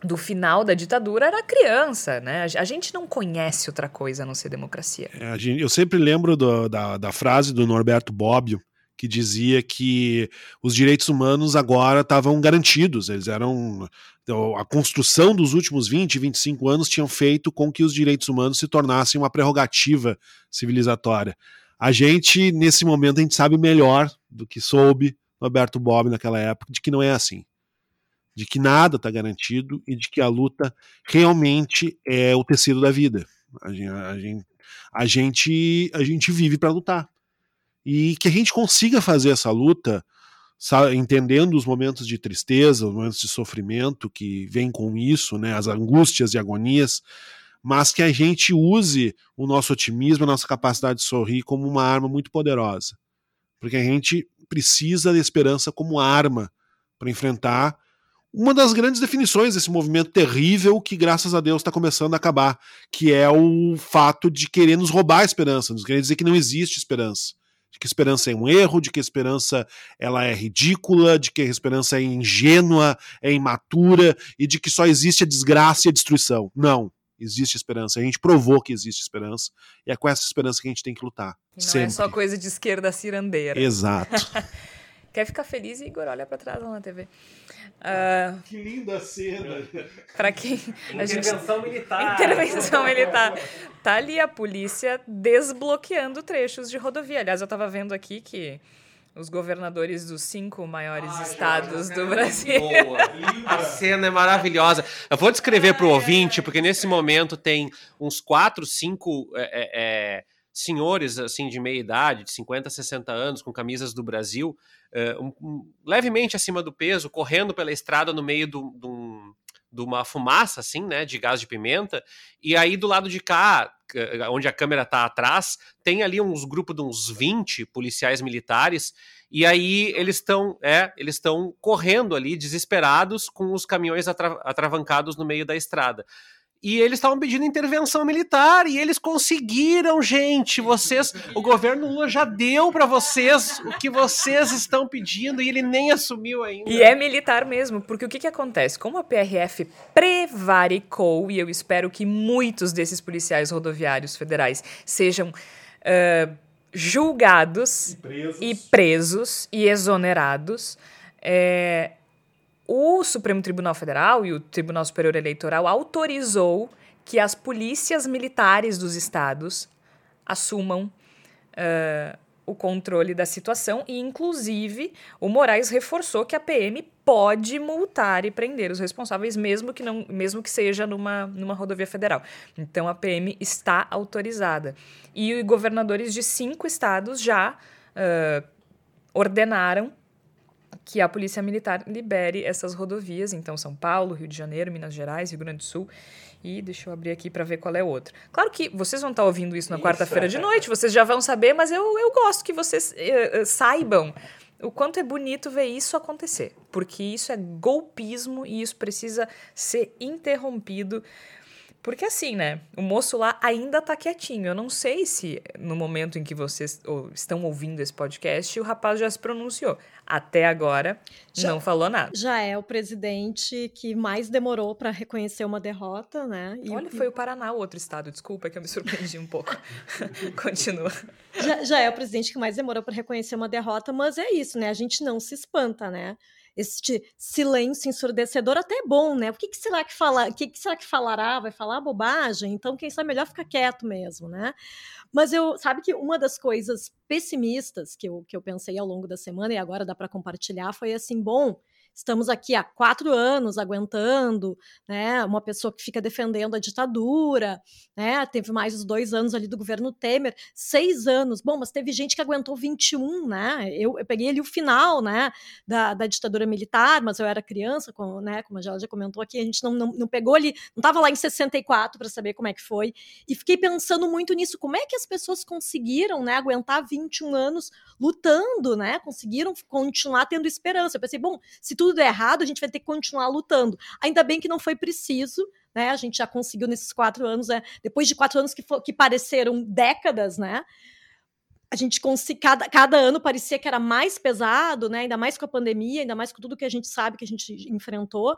do final da ditadura era criança, né? A gente não conhece outra coisa a não ser democracia. É, gente, eu sempre lembro do, da, da frase do Norberto Bobbio, que dizia que os direitos humanos agora estavam garantidos, eles eram então, a construção dos últimos 20, 25 anos tinham feito com que os direitos humanos se tornassem uma prerrogativa civilizatória. A gente, nesse momento, a gente sabe melhor do que soube Roberto Bob naquela época, de que não é assim. De que nada está garantido e de que a luta realmente é o tecido da vida. A gente, a gente, a gente, a gente vive para lutar e que a gente consiga fazer essa luta entendendo os momentos de tristeza, os momentos de sofrimento que vem com isso, né, as angústias e agonias, mas que a gente use o nosso otimismo, a nossa capacidade de sorrir como uma arma muito poderosa, porque a gente precisa da esperança como arma para enfrentar uma das grandes definições desse movimento terrível que, graças a Deus, está começando a acabar, que é o fato de querer nos roubar a esperança, nos querer dizer que não existe esperança de que a esperança é um erro, de que a esperança ela é ridícula, de que a esperança é ingênua, é imatura e de que só existe a desgraça e a destruição. Não, existe esperança. A gente provou que existe esperança e é com essa esperança que a gente tem que lutar. E não sempre. é só coisa de esquerda cirandeira. Exato. Quer ficar feliz, Igor? Olha pra trás lá na TV. Uh, que linda cena! Pra quem. A Intervenção gente... militar. Intervenção militar. Tá ali a polícia desbloqueando trechos de rodovia. Aliás, eu tava vendo aqui que os governadores dos cinco maiores Ai, estados do Brasil. Boa. A cena é maravilhosa. Eu vou descrever para o ouvinte, porque nesse momento tem uns quatro, cinco é, é, é, senhores assim de meia idade, de 50, 60 anos, com camisas do Brasil, é, um, levemente acima do peso, correndo pela estrada no meio de um de uma fumaça, assim, né, de gás de pimenta, e aí do lado de cá, onde a câmera tá atrás, tem ali uns grupos de uns 20 policiais militares, e aí eles estão, é, eles estão correndo ali, desesperados, com os caminhões atra atravancados no meio da estrada e eles estavam pedindo intervenção militar e eles conseguiram, gente. Vocês, o governo Lula já deu para vocês o que vocês estão pedindo e ele nem assumiu ainda. E é militar mesmo, porque o que, que acontece? Como a PRF prevaricou, e eu espero que muitos desses policiais rodoviários federais sejam uh, julgados e presos. e presos e exonerados. É, o Supremo Tribunal Federal e o Tribunal Superior Eleitoral autorizou que as polícias militares dos estados assumam uh, o controle da situação e, inclusive, o Moraes reforçou que a PM pode multar e prender os responsáveis, mesmo que não, mesmo que seja numa, numa rodovia federal. Então, a PM está autorizada. E governadores de cinco estados já uh, ordenaram que a Polícia Militar libere essas rodovias, então São Paulo, Rio de Janeiro, Minas Gerais, Rio Grande do Sul. E deixa eu abrir aqui para ver qual é outro. Claro que vocês vão estar ouvindo isso na quarta-feira de noite, vocês já vão saber, mas eu, eu gosto que vocês uh, uh, saibam o quanto é bonito ver isso acontecer, porque isso é golpismo e isso precisa ser interrompido porque assim, né? O moço lá ainda tá quietinho. Eu não sei se no momento em que vocês ou, estão ouvindo esse podcast o rapaz já se pronunciou. Até agora já, não falou nada. Já é o presidente que mais demorou para reconhecer uma derrota, né? E, Olha, foi o Paraná, o outro estado. Desculpa, é que eu me surpreendi um pouco. Continua. Já, já é o presidente que mais demorou para reconhecer uma derrota, mas é isso, né? A gente não se espanta, né? Este silêncio ensurdecedor até é bom, né? O que, que será que fala? O que, que será que falará? Vai falar bobagem? Então, quem sabe melhor ficar quieto mesmo, né? Mas eu sabe que uma das coisas pessimistas que eu, que eu pensei ao longo da semana e agora dá para compartilhar foi assim, bom, estamos aqui há quatro anos aguentando, né? Uma pessoa que fica defendendo a ditadura, né? Teve mais os dois anos ali do governo Temer, seis anos. Bom, mas teve gente que aguentou 21, né? Eu, eu peguei ali o final, né? Da, da ditadura militar, mas eu era criança, com, né? Como a Gela já comentou aqui, a gente não, não, não pegou ali, não estava lá em 64 para saber como é que foi. E fiquei pensando muito nisso, como é que as pessoas conseguiram, né? Aguentar 21 anos lutando, né? Conseguiram continuar tendo esperança. Eu pensei, bom, se tu tudo der errado, a gente vai ter que continuar lutando. Ainda bem que não foi preciso, né? A gente já conseguiu nesses quatro anos, né? depois de quatro anos que, for, que pareceram décadas, né? A gente cada, cada ano parecia que era mais pesado, né? Ainda mais com a pandemia, ainda mais com tudo que a gente sabe que a gente enfrentou.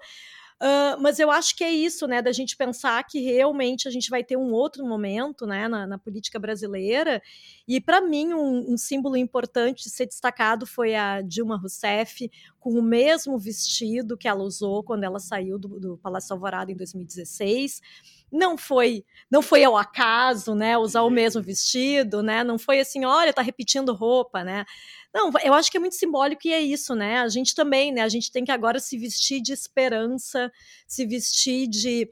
Uh, mas eu acho que é isso, né, da gente pensar que realmente a gente vai ter um outro momento, né, na, na política brasileira. E para mim um, um, símbolo importante de ser destacado foi a Dilma Rousseff com o mesmo vestido que ela usou quando ela saiu do, do Palácio Alvorada em 2016 não foi não foi ao acaso, né, usar o mesmo vestido, né? Não foi assim, olha, tá repetindo roupa, né? Não, eu acho que é muito simbólico e é isso, né? A gente também, né? A gente tem que agora se vestir de esperança, se vestir de,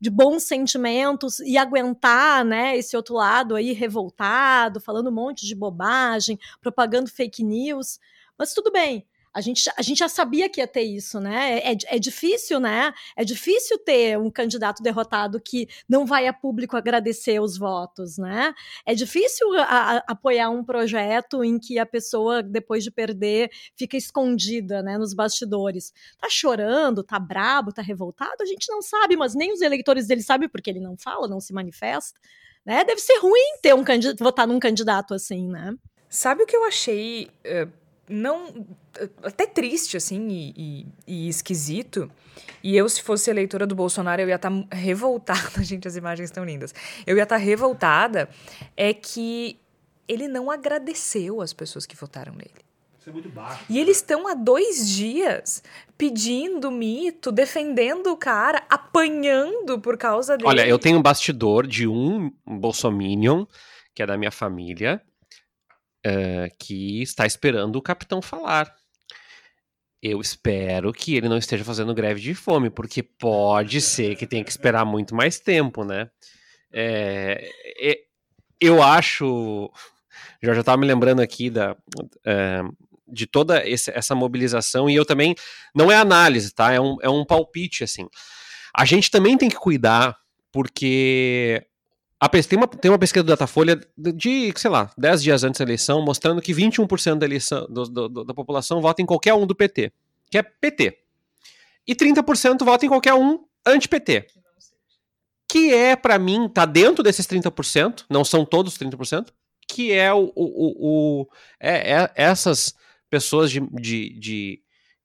de bons sentimentos e aguentar, né? Esse outro lado aí revoltado, falando um monte de bobagem, propagando fake news. Mas tudo bem, a gente, a gente já sabia que ia ter isso, né? É, é difícil, né? É difícil ter um candidato derrotado que não vai a público agradecer os votos, né? É difícil a, a, apoiar um projeto em que a pessoa, depois de perder, fica escondida, né, nos bastidores. Tá chorando, tá brabo, tá revoltado? A gente não sabe, mas nem os eleitores dele sabem porque ele não fala, não se manifesta. Né? Deve ser ruim ter um votar num candidato assim, né? Sabe o que eu achei uh, não até triste assim e, e, e, esquisito. E eu se fosse eleitora do Bolsonaro eu ia estar tá revoltada, gente, as imagens estão lindas. Eu ia estar tá revoltada é que ele não agradeceu as pessoas que votaram nele. Isso é muito baixo. E eles estão há dois dias pedindo mito, defendendo o cara, apanhando por causa dele. Olha, eu tenho um bastidor de um bolsominion, que é da minha família, uh, que está esperando o capitão falar. Eu espero que ele não esteja fazendo greve de fome, porque pode ser que tenha que esperar muito mais tempo, né? É, é, eu acho. Já já estava me lembrando aqui da, é, de toda esse, essa mobilização, e eu também. Não é análise, tá? É um, é um palpite, assim. A gente também tem que cuidar, porque a, tem, uma, tem uma pesquisa do Datafolha de, sei lá, 10 dias antes da eleição, mostrando que 21% da, eleição, do, do, da população vota em qualquer um do PT, que é PT. E 30% vota em qualquer um anti-PT. Que é, para mim, tá dentro desses 30%, não são todos 30%, que é o. o, o, o é, é, essas pessoas de, de, de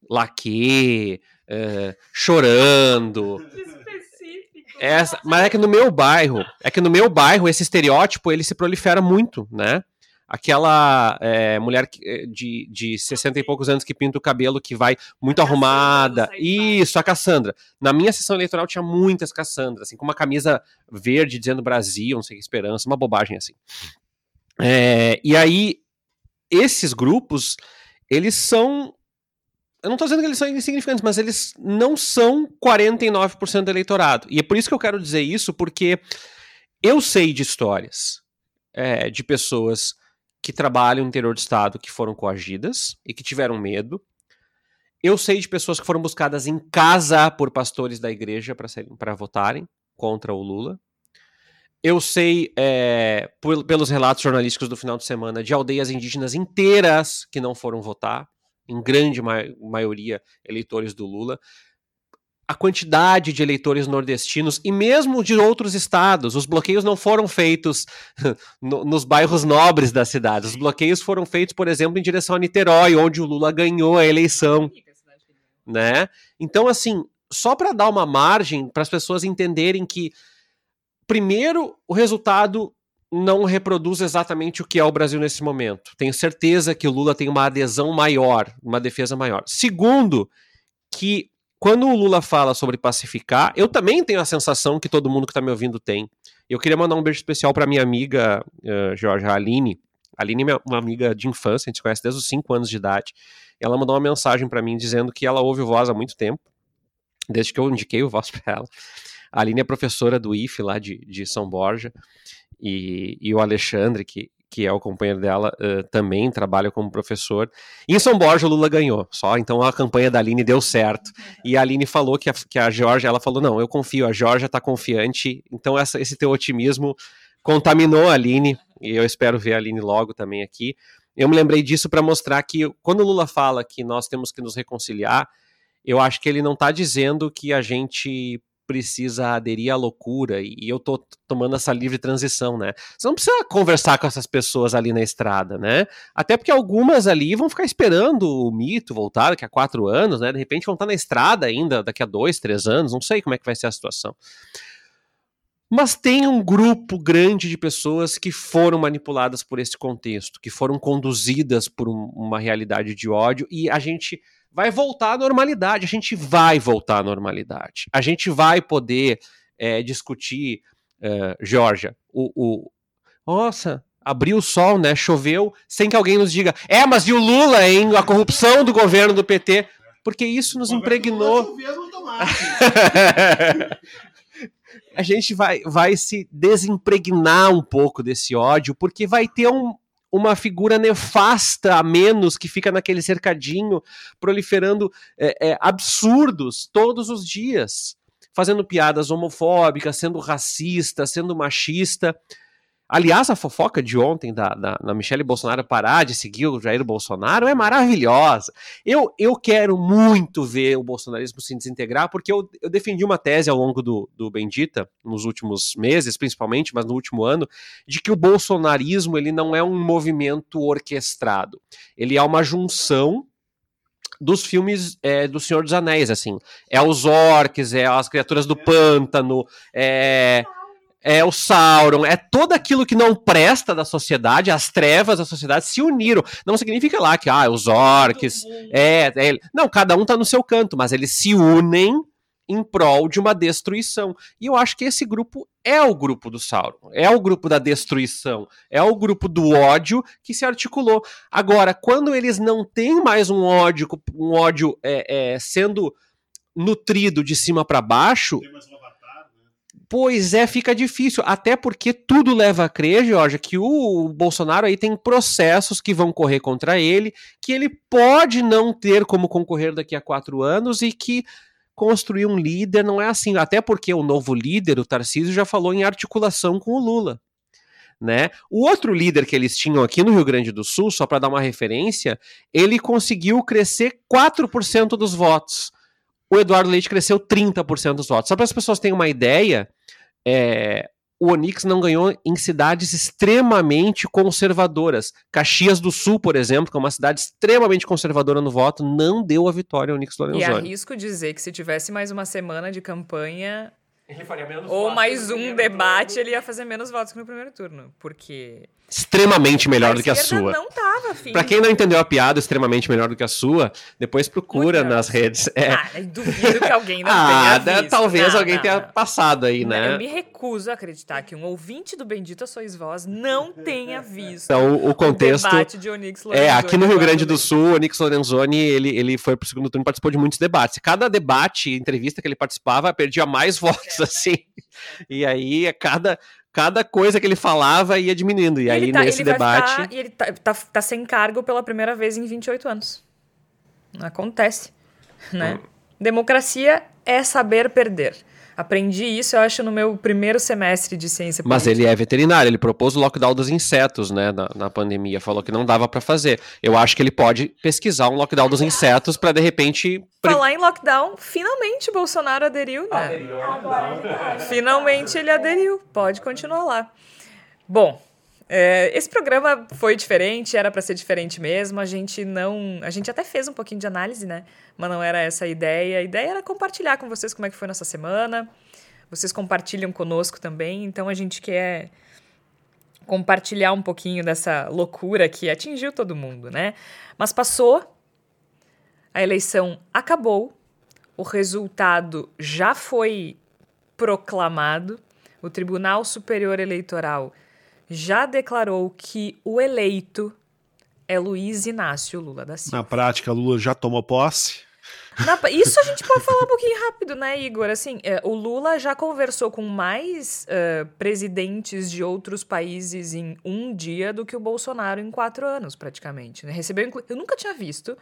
laque, é, chorando. Essa, mas é que no meu bairro, é que no meu bairro esse estereótipo ele se prolifera muito, né? Aquela é, mulher eh, de, de 60 e poucos anos que pinta o cabelo, que vai muito a arrumada. Isso, a Cassandra. Na minha sessão eleitoral tinha muitas Cassandras, assim, com uma camisa verde dizendo Brasil, não sei que esperança, uma bobagem assim. É, e aí, esses grupos, eles são eu não estou dizendo que eles são insignificantes, mas eles não são 49% do eleitorado. E é por isso que eu quero dizer isso, porque eu sei de histórias é, de pessoas que trabalham no interior do estado que foram coagidas e que tiveram medo. Eu sei de pessoas que foram buscadas em casa por pastores da igreja para votarem contra o Lula. Eu sei, é, por, pelos relatos jornalísticos do final de semana, de aldeias indígenas inteiras que não foram votar em grande ma maioria eleitores do Lula, a quantidade de eleitores nordestinos e mesmo de outros estados. Os bloqueios não foram feitos no, nos bairros nobres da cidade. Os bloqueios foram feitos, por exemplo, em direção a Niterói, onde o Lula ganhou a eleição. Né? Então, assim, só para dar uma margem para as pessoas entenderem que, primeiro, o resultado não reproduz exatamente o que é o Brasil nesse momento. Tenho certeza que o Lula tem uma adesão maior, uma defesa maior. Segundo, que quando o Lula fala sobre pacificar, eu também tenho a sensação que todo mundo que está me ouvindo tem. Eu queria mandar um beijo especial para minha amiga uh, Aline. Aline é uma amiga de infância, a gente se conhece desde os 5 anos de idade. Ela mandou uma mensagem para mim dizendo que ela ouve o Voz há muito tempo, desde que eu indiquei o Voz para ela. A Aline é professora do IFE lá de, de São Borja e, e o Alexandre, que, que é o companheiro dela, uh, também trabalha como professor. em São Borja, o Lula ganhou, só. Então a campanha da Aline deu certo. E a Aline falou que a, que a Georgia, ela falou: não, eu confio, a Georgia está confiante. Então essa, esse teu otimismo contaminou a Aline, e eu espero ver a Aline logo também aqui. Eu me lembrei disso para mostrar que quando o Lula fala que nós temos que nos reconciliar, eu acho que ele não está dizendo que a gente precisa aderir à loucura e eu tô tomando essa livre transição, né? Você não precisa conversar com essas pessoas ali na estrada, né? Até porque algumas ali vão ficar esperando o mito voltar daqui a quatro anos, né? De repente vão estar na estrada ainda daqui a dois, três anos, não sei como é que vai ser a situação. Mas tem um grupo grande de pessoas que foram manipuladas por esse contexto, que foram conduzidas por um, uma realidade de ódio e a gente vai voltar à normalidade. A gente vai voltar à normalidade. A gente vai poder é, discutir, uh, Georgia, o, o. Nossa, abriu o sol, né? Choveu, sem que alguém nos diga, é, mas e o Lula, hein? A corrupção do governo do PT. Porque isso nos impregnou. a gente vai, vai se desimpregnar um pouco desse ódio, porque vai ter um, uma figura nefasta a menos que fica naquele cercadinho proliferando é, é, absurdos todos os dias, fazendo piadas homofóbicas, sendo racista, sendo machista. Aliás, a fofoca de ontem da, da, da Michelle Bolsonaro parar de seguir o Jair Bolsonaro é maravilhosa. Eu, eu quero muito ver o bolsonarismo se desintegrar, porque eu, eu defendi uma tese ao longo do, do Bendita, nos últimos meses, principalmente, mas no último ano, de que o bolsonarismo ele não é um movimento orquestrado. Ele é uma junção dos filmes é, do Senhor dos Anéis, assim. É os orques, é as criaturas do pântano, é é o Sauron, é todo aquilo que não presta da sociedade, as trevas da sociedade se uniram. Não significa lá que ah, os orcs, é, é, não, cada um tá no seu canto, mas eles se unem em prol de uma destruição. E eu acho que esse grupo é o grupo do Sauron, é o grupo da destruição, é o grupo do ódio que se articulou. Agora, quando eles não têm mais um ódio, um ódio é, é, sendo nutrido de cima para baixo. Pois é, fica difícil. Até porque tudo leva a crer, Jorge, que o Bolsonaro aí tem processos que vão correr contra ele, que ele pode não ter como concorrer daqui a quatro anos e que construir um líder não é assim. Até porque o novo líder, o Tarcísio, já falou em articulação com o Lula. Né? O outro líder que eles tinham aqui no Rio Grande do Sul, só para dar uma referência, ele conseguiu crescer 4% dos votos. O Eduardo Leite cresceu 30% dos votos. Só para as pessoas terem uma ideia, é, o Onix não ganhou em cidades extremamente conservadoras. Caxias do Sul, por exemplo, que é uma cidade extremamente conservadora no voto, não deu a vitória ao Onix Lorenzoni. E arrisco dizer que se tivesse mais uma semana de campanha ou mais um debate, turno. ele ia fazer menos votos que no primeiro turno, porque extremamente melhor a do que a sua. Não tava, filho. Pra quem não entendeu a piada, extremamente melhor do que a sua, depois procura nas redes. É. Ah, duvido que alguém não ah, tenha visto. Talvez não, alguém não, tenha não. passado aí, né? Eu me recuso a acreditar que um ouvinte do Bendita Sois Vós não tenha visto então, o, contexto, o debate de Onyx Lorenzoni. É, aqui no Rio Grande do Sul, o Onyx Lorenzoni, ele, ele foi pro segundo turno e participou de muitos debates. Cada debate, entrevista que ele participava, perdia mais votos, assim. E aí, cada cada coisa que ele falava ia diminuindo. E, e aí, tá, nesse debate. Ficar, e ele tá, tá, tá, sem cargo pela primeira vez em 28 anos. Acontece. Né? Hum. Democracia é saber perder. Aprendi isso, eu acho, no meu primeiro semestre de ciência política. Mas ele é veterinário, ele propôs o lockdown dos insetos, né, na, na pandemia, falou que não dava para fazer. Eu acho que ele pode pesquisar um lockdown dos insetos para de repente. Falar em lockdown, finalmente o Bolsonaro aderiu, né? Aderiu. Finalmente ele aderiu, pode continuar lá. Bom, é, esse programa foi diferente, era para ser diferente mesmo. A gente não. A gente até fez um pouquinho de análise, né? Mas não era essa a ideia. A ideia era compartilhar com vocês como é que foi nossa semana. Vocês compartilham conosco também. Então a gente quer compartilhar um pouquinho dessa loucura que atingiu todo mundo, né? Mas passou, a eleição acabou, o resultado já foi proclamado, o Tribunal Superior Eleitoral já declarou que o eleito é Luiz Inácio Lula da Silva. Na prática, Lula já tomou posse. Na, isso a gente pode falar um pouquinho rápido, né, Igor? Assim, é, o Lula já conversou com mais uh, presidentes de outros países em um dia do que o Bolsonaro em quatro anos, praticamente. Né? Recebeu, eu nunca tinha visto,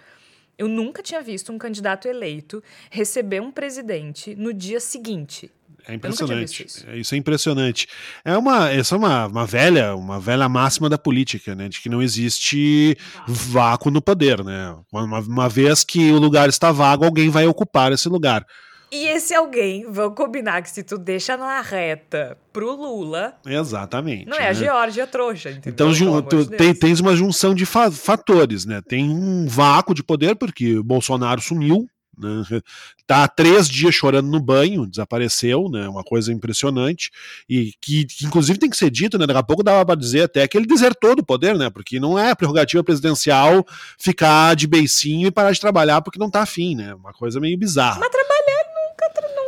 eu nunca tinha visto um candidato eleito receber um presidente no dia seguinte. É impressionante. Isso. É, isso. é impressionante. É uma, essa é uma, uma velha, uma velha máxima da política, né? De que não existe vácuo no poder, né? Uma, uma vez que o lugar está vago, alguém vai ocupar esse lugar. E esse alguém, vamos combinar que se tu deixa na reta pro Lula. Exatamente. Não é né? a Geórgia trouxa, entendeu? Então, tu, de tem, tens uma junção de fatores, né? Tem um vácuo de poder, porque o Bolsonaro sumiu, né? Tá há três dias chorando no banho, desapareceu, né? Uma coisa impressionante. E que, que inclusive tem que ser dito, né? Daqui a pouco dava para dizer até que ele desertou do poder, né? Porque não é prerrogativa presidencial ficar de beicinho e parar de trabalhar porque não tá afim, né? Uma coisa meio bizarra. Mas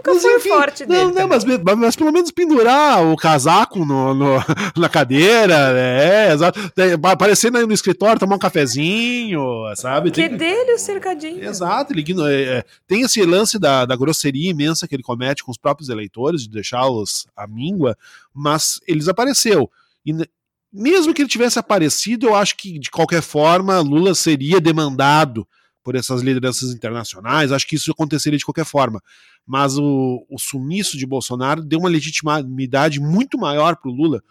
nunca mas, foi enfim, forte dele. Não, não mas, mas, pelo menos pendurar o casaco no, no na cadeira, é, exato. Aparecer no escritório, tomar um cafezinho, sabe? Que tem, dele o cercadinho. Exato, ele é, é, tem esse lance da, da grosseria imensa que ele comete com os próprios eleitores, de deixá-los à míngua, mas ele desapareceu. E mesmo que ele tivesse aparecido, eu acho que de qualquer forma Lula seria demandado por essas lideranças internacionais, acho que isso aconteceria de qualquer forma. Mas o, o sumiço de Bolsonaro deu uma legitimidade muito maior para o Lula.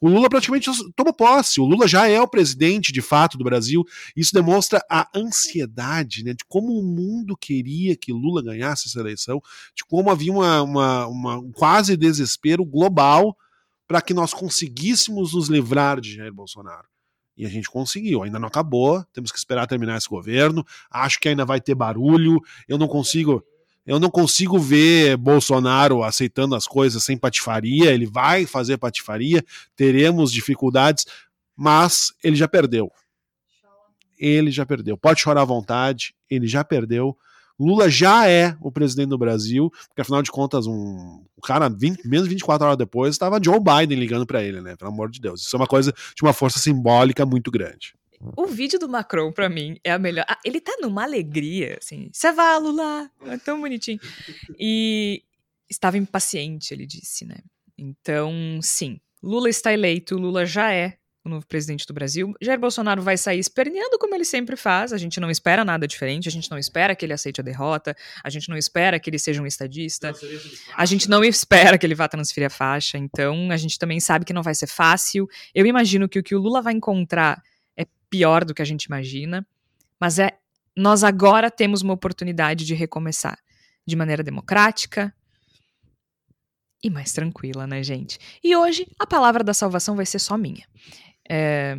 O Lula praticamente toma posse, o Lula já é o presidente de fato do Brasil. Isso demonstra a ansiedade né, de como o mundo queria que Lula ganhasse essa eleição, de como havia uma, uma, uma um quase desespero global para que nós conseguíssemos nos livrar de Jair Bolsonaro. E a gente conseguiu. Ainda não acabou, temos que esperar terminar esse governo. Acho que ainda vai ter barulho. Eu não consigo. Eu não consigo ver Bolsonaro aceitando as coisas sem patifaria. Ele vai fazer patifaria, teremos dificuldades, mas ele já perdeu. Ele já perdeu. Pode chorar à vontade, ele já perdeu. Lula já é o presidente do Brasil, porque afinal de contas, um, cara, 20, menos de 24 horas depois, estava Joe Biden ligando para ele, né? Pelo amor de Deus. Isso é uma coisa de uma força simbólica muito grande. O vídeo do Macron, para mim, é a melhor. Ah, ele tá numa alegria, assim. Você vai, Lula! É tão bonitinho. E estava impaciente, ele disse, né? Então, sim, Lula está eleito, Lula já é o novo presidente do Brasil. Jair Bolsonaro vai sair esperneando como ele sempre faz. A gente não espera nada diferente, a gente não espera que ele aceite a derrota, a gente não espera que ele seja um estadista, a gente não espera que ele vá transferir a faixa. Então, a gente também sabe que não vai ser fácil. Eu imagino que o que o Lula vai encontrar é pior do que a gente imagina, mas é nós agora temos uma oportunidade de recomeçar de maneira democrática, e mais tranquila, né, gente? E hoje a palavra da salvação vai ser só minha. É,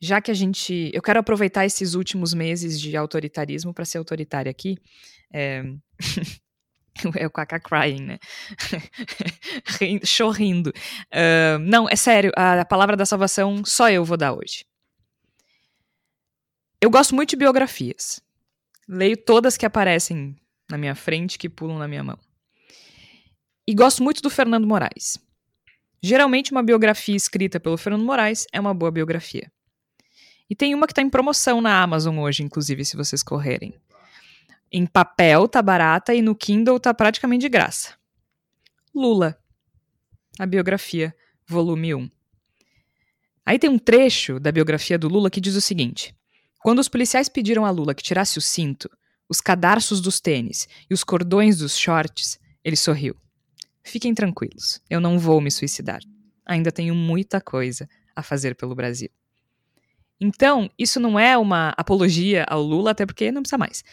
já que a gente. Eu quero aproveitar esses últimos meses de autoritarismo para ser autoritária aqui. É, é o Kaka crying, né? Chorrindo. Uh, não, é sério, a, a palavra da salvação só eu vou dar hoje. Eu gosto muito de biografias. Leio todas que aparecem na minha frente, que pulam na minha mão. E gosto muito do Fernando Moraes. Geralmente, uma biografia escrita pelo Fernando Moraes é uma boa biografia. E tem uma que está em promoção na Amazon hoje, inclusive, se vocês correrem. Em papel tá barata e no Kindle tá praticamente de graça. Lula. A biografia, volume 1. Aí tem um trecho da biografia do Lula que diz o seguinte: Quando os policiais pediram a Lula que tirasse o cinto, os cadarços dos tênis e os cordões dos shorts, ele sorriu. Fiquem tranquilos, eu não vou me suicidar. Ainda tenho muita coisa a fazer pelo Brasil. Então, isso não é uma apologia ao Lula, até porque não precisa mais.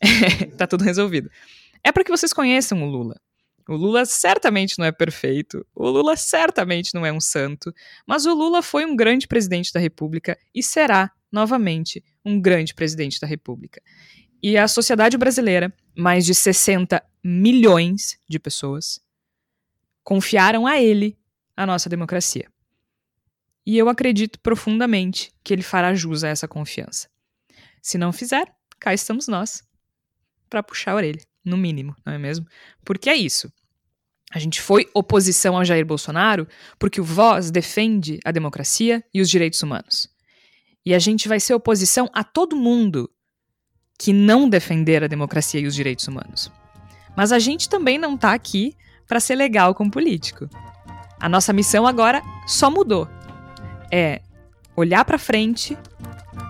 tá tudo resolvido. É para que vocês conheçam o Lula. O Lula certamente não é perfeito, o Lula certamente não é um santo, mas o Lula foi um grande presidente da República e será, novamente, um grande presidente da República. E a sociedade brasileira, mais de 60 milhões de pessoas, confiaram a ele a nossa democracia. E eu acredito profundamente que ele fará jus a essa confiança. Se não fizer, cá estamos nós para puxar a orelha, no mínimo, não é mesmo? Porque é isso. A gente foi oposição ao Jair Bolsonaro porque o Voz defende a democracia e os direitos humanos. E a gente vai ser oposição a todo mundo que não defender a democracia e os direitos humanos. Mas a gente também não está aqui para ser legal com político. A nossa missão agora só mudou. É olhar para frente,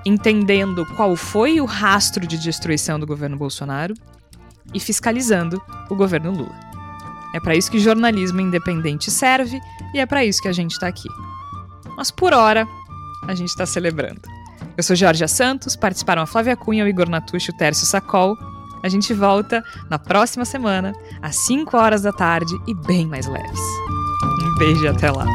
entendendo qual foi o rastro de destruição do governo Bolsonaro e fiscalizando o governo Lula. É para isso que jornalismo independente serve e é para isso que a gente está aqui. Mas por hora, a gente está celebrando. Eu sou Jorge Santos, participaram a Flávia Cunha, o Igor Natucci, o Tércio Sacol a gente volta na próxima semana, às 5 horas da tarde e bem mais leves. Um beijo e até lá.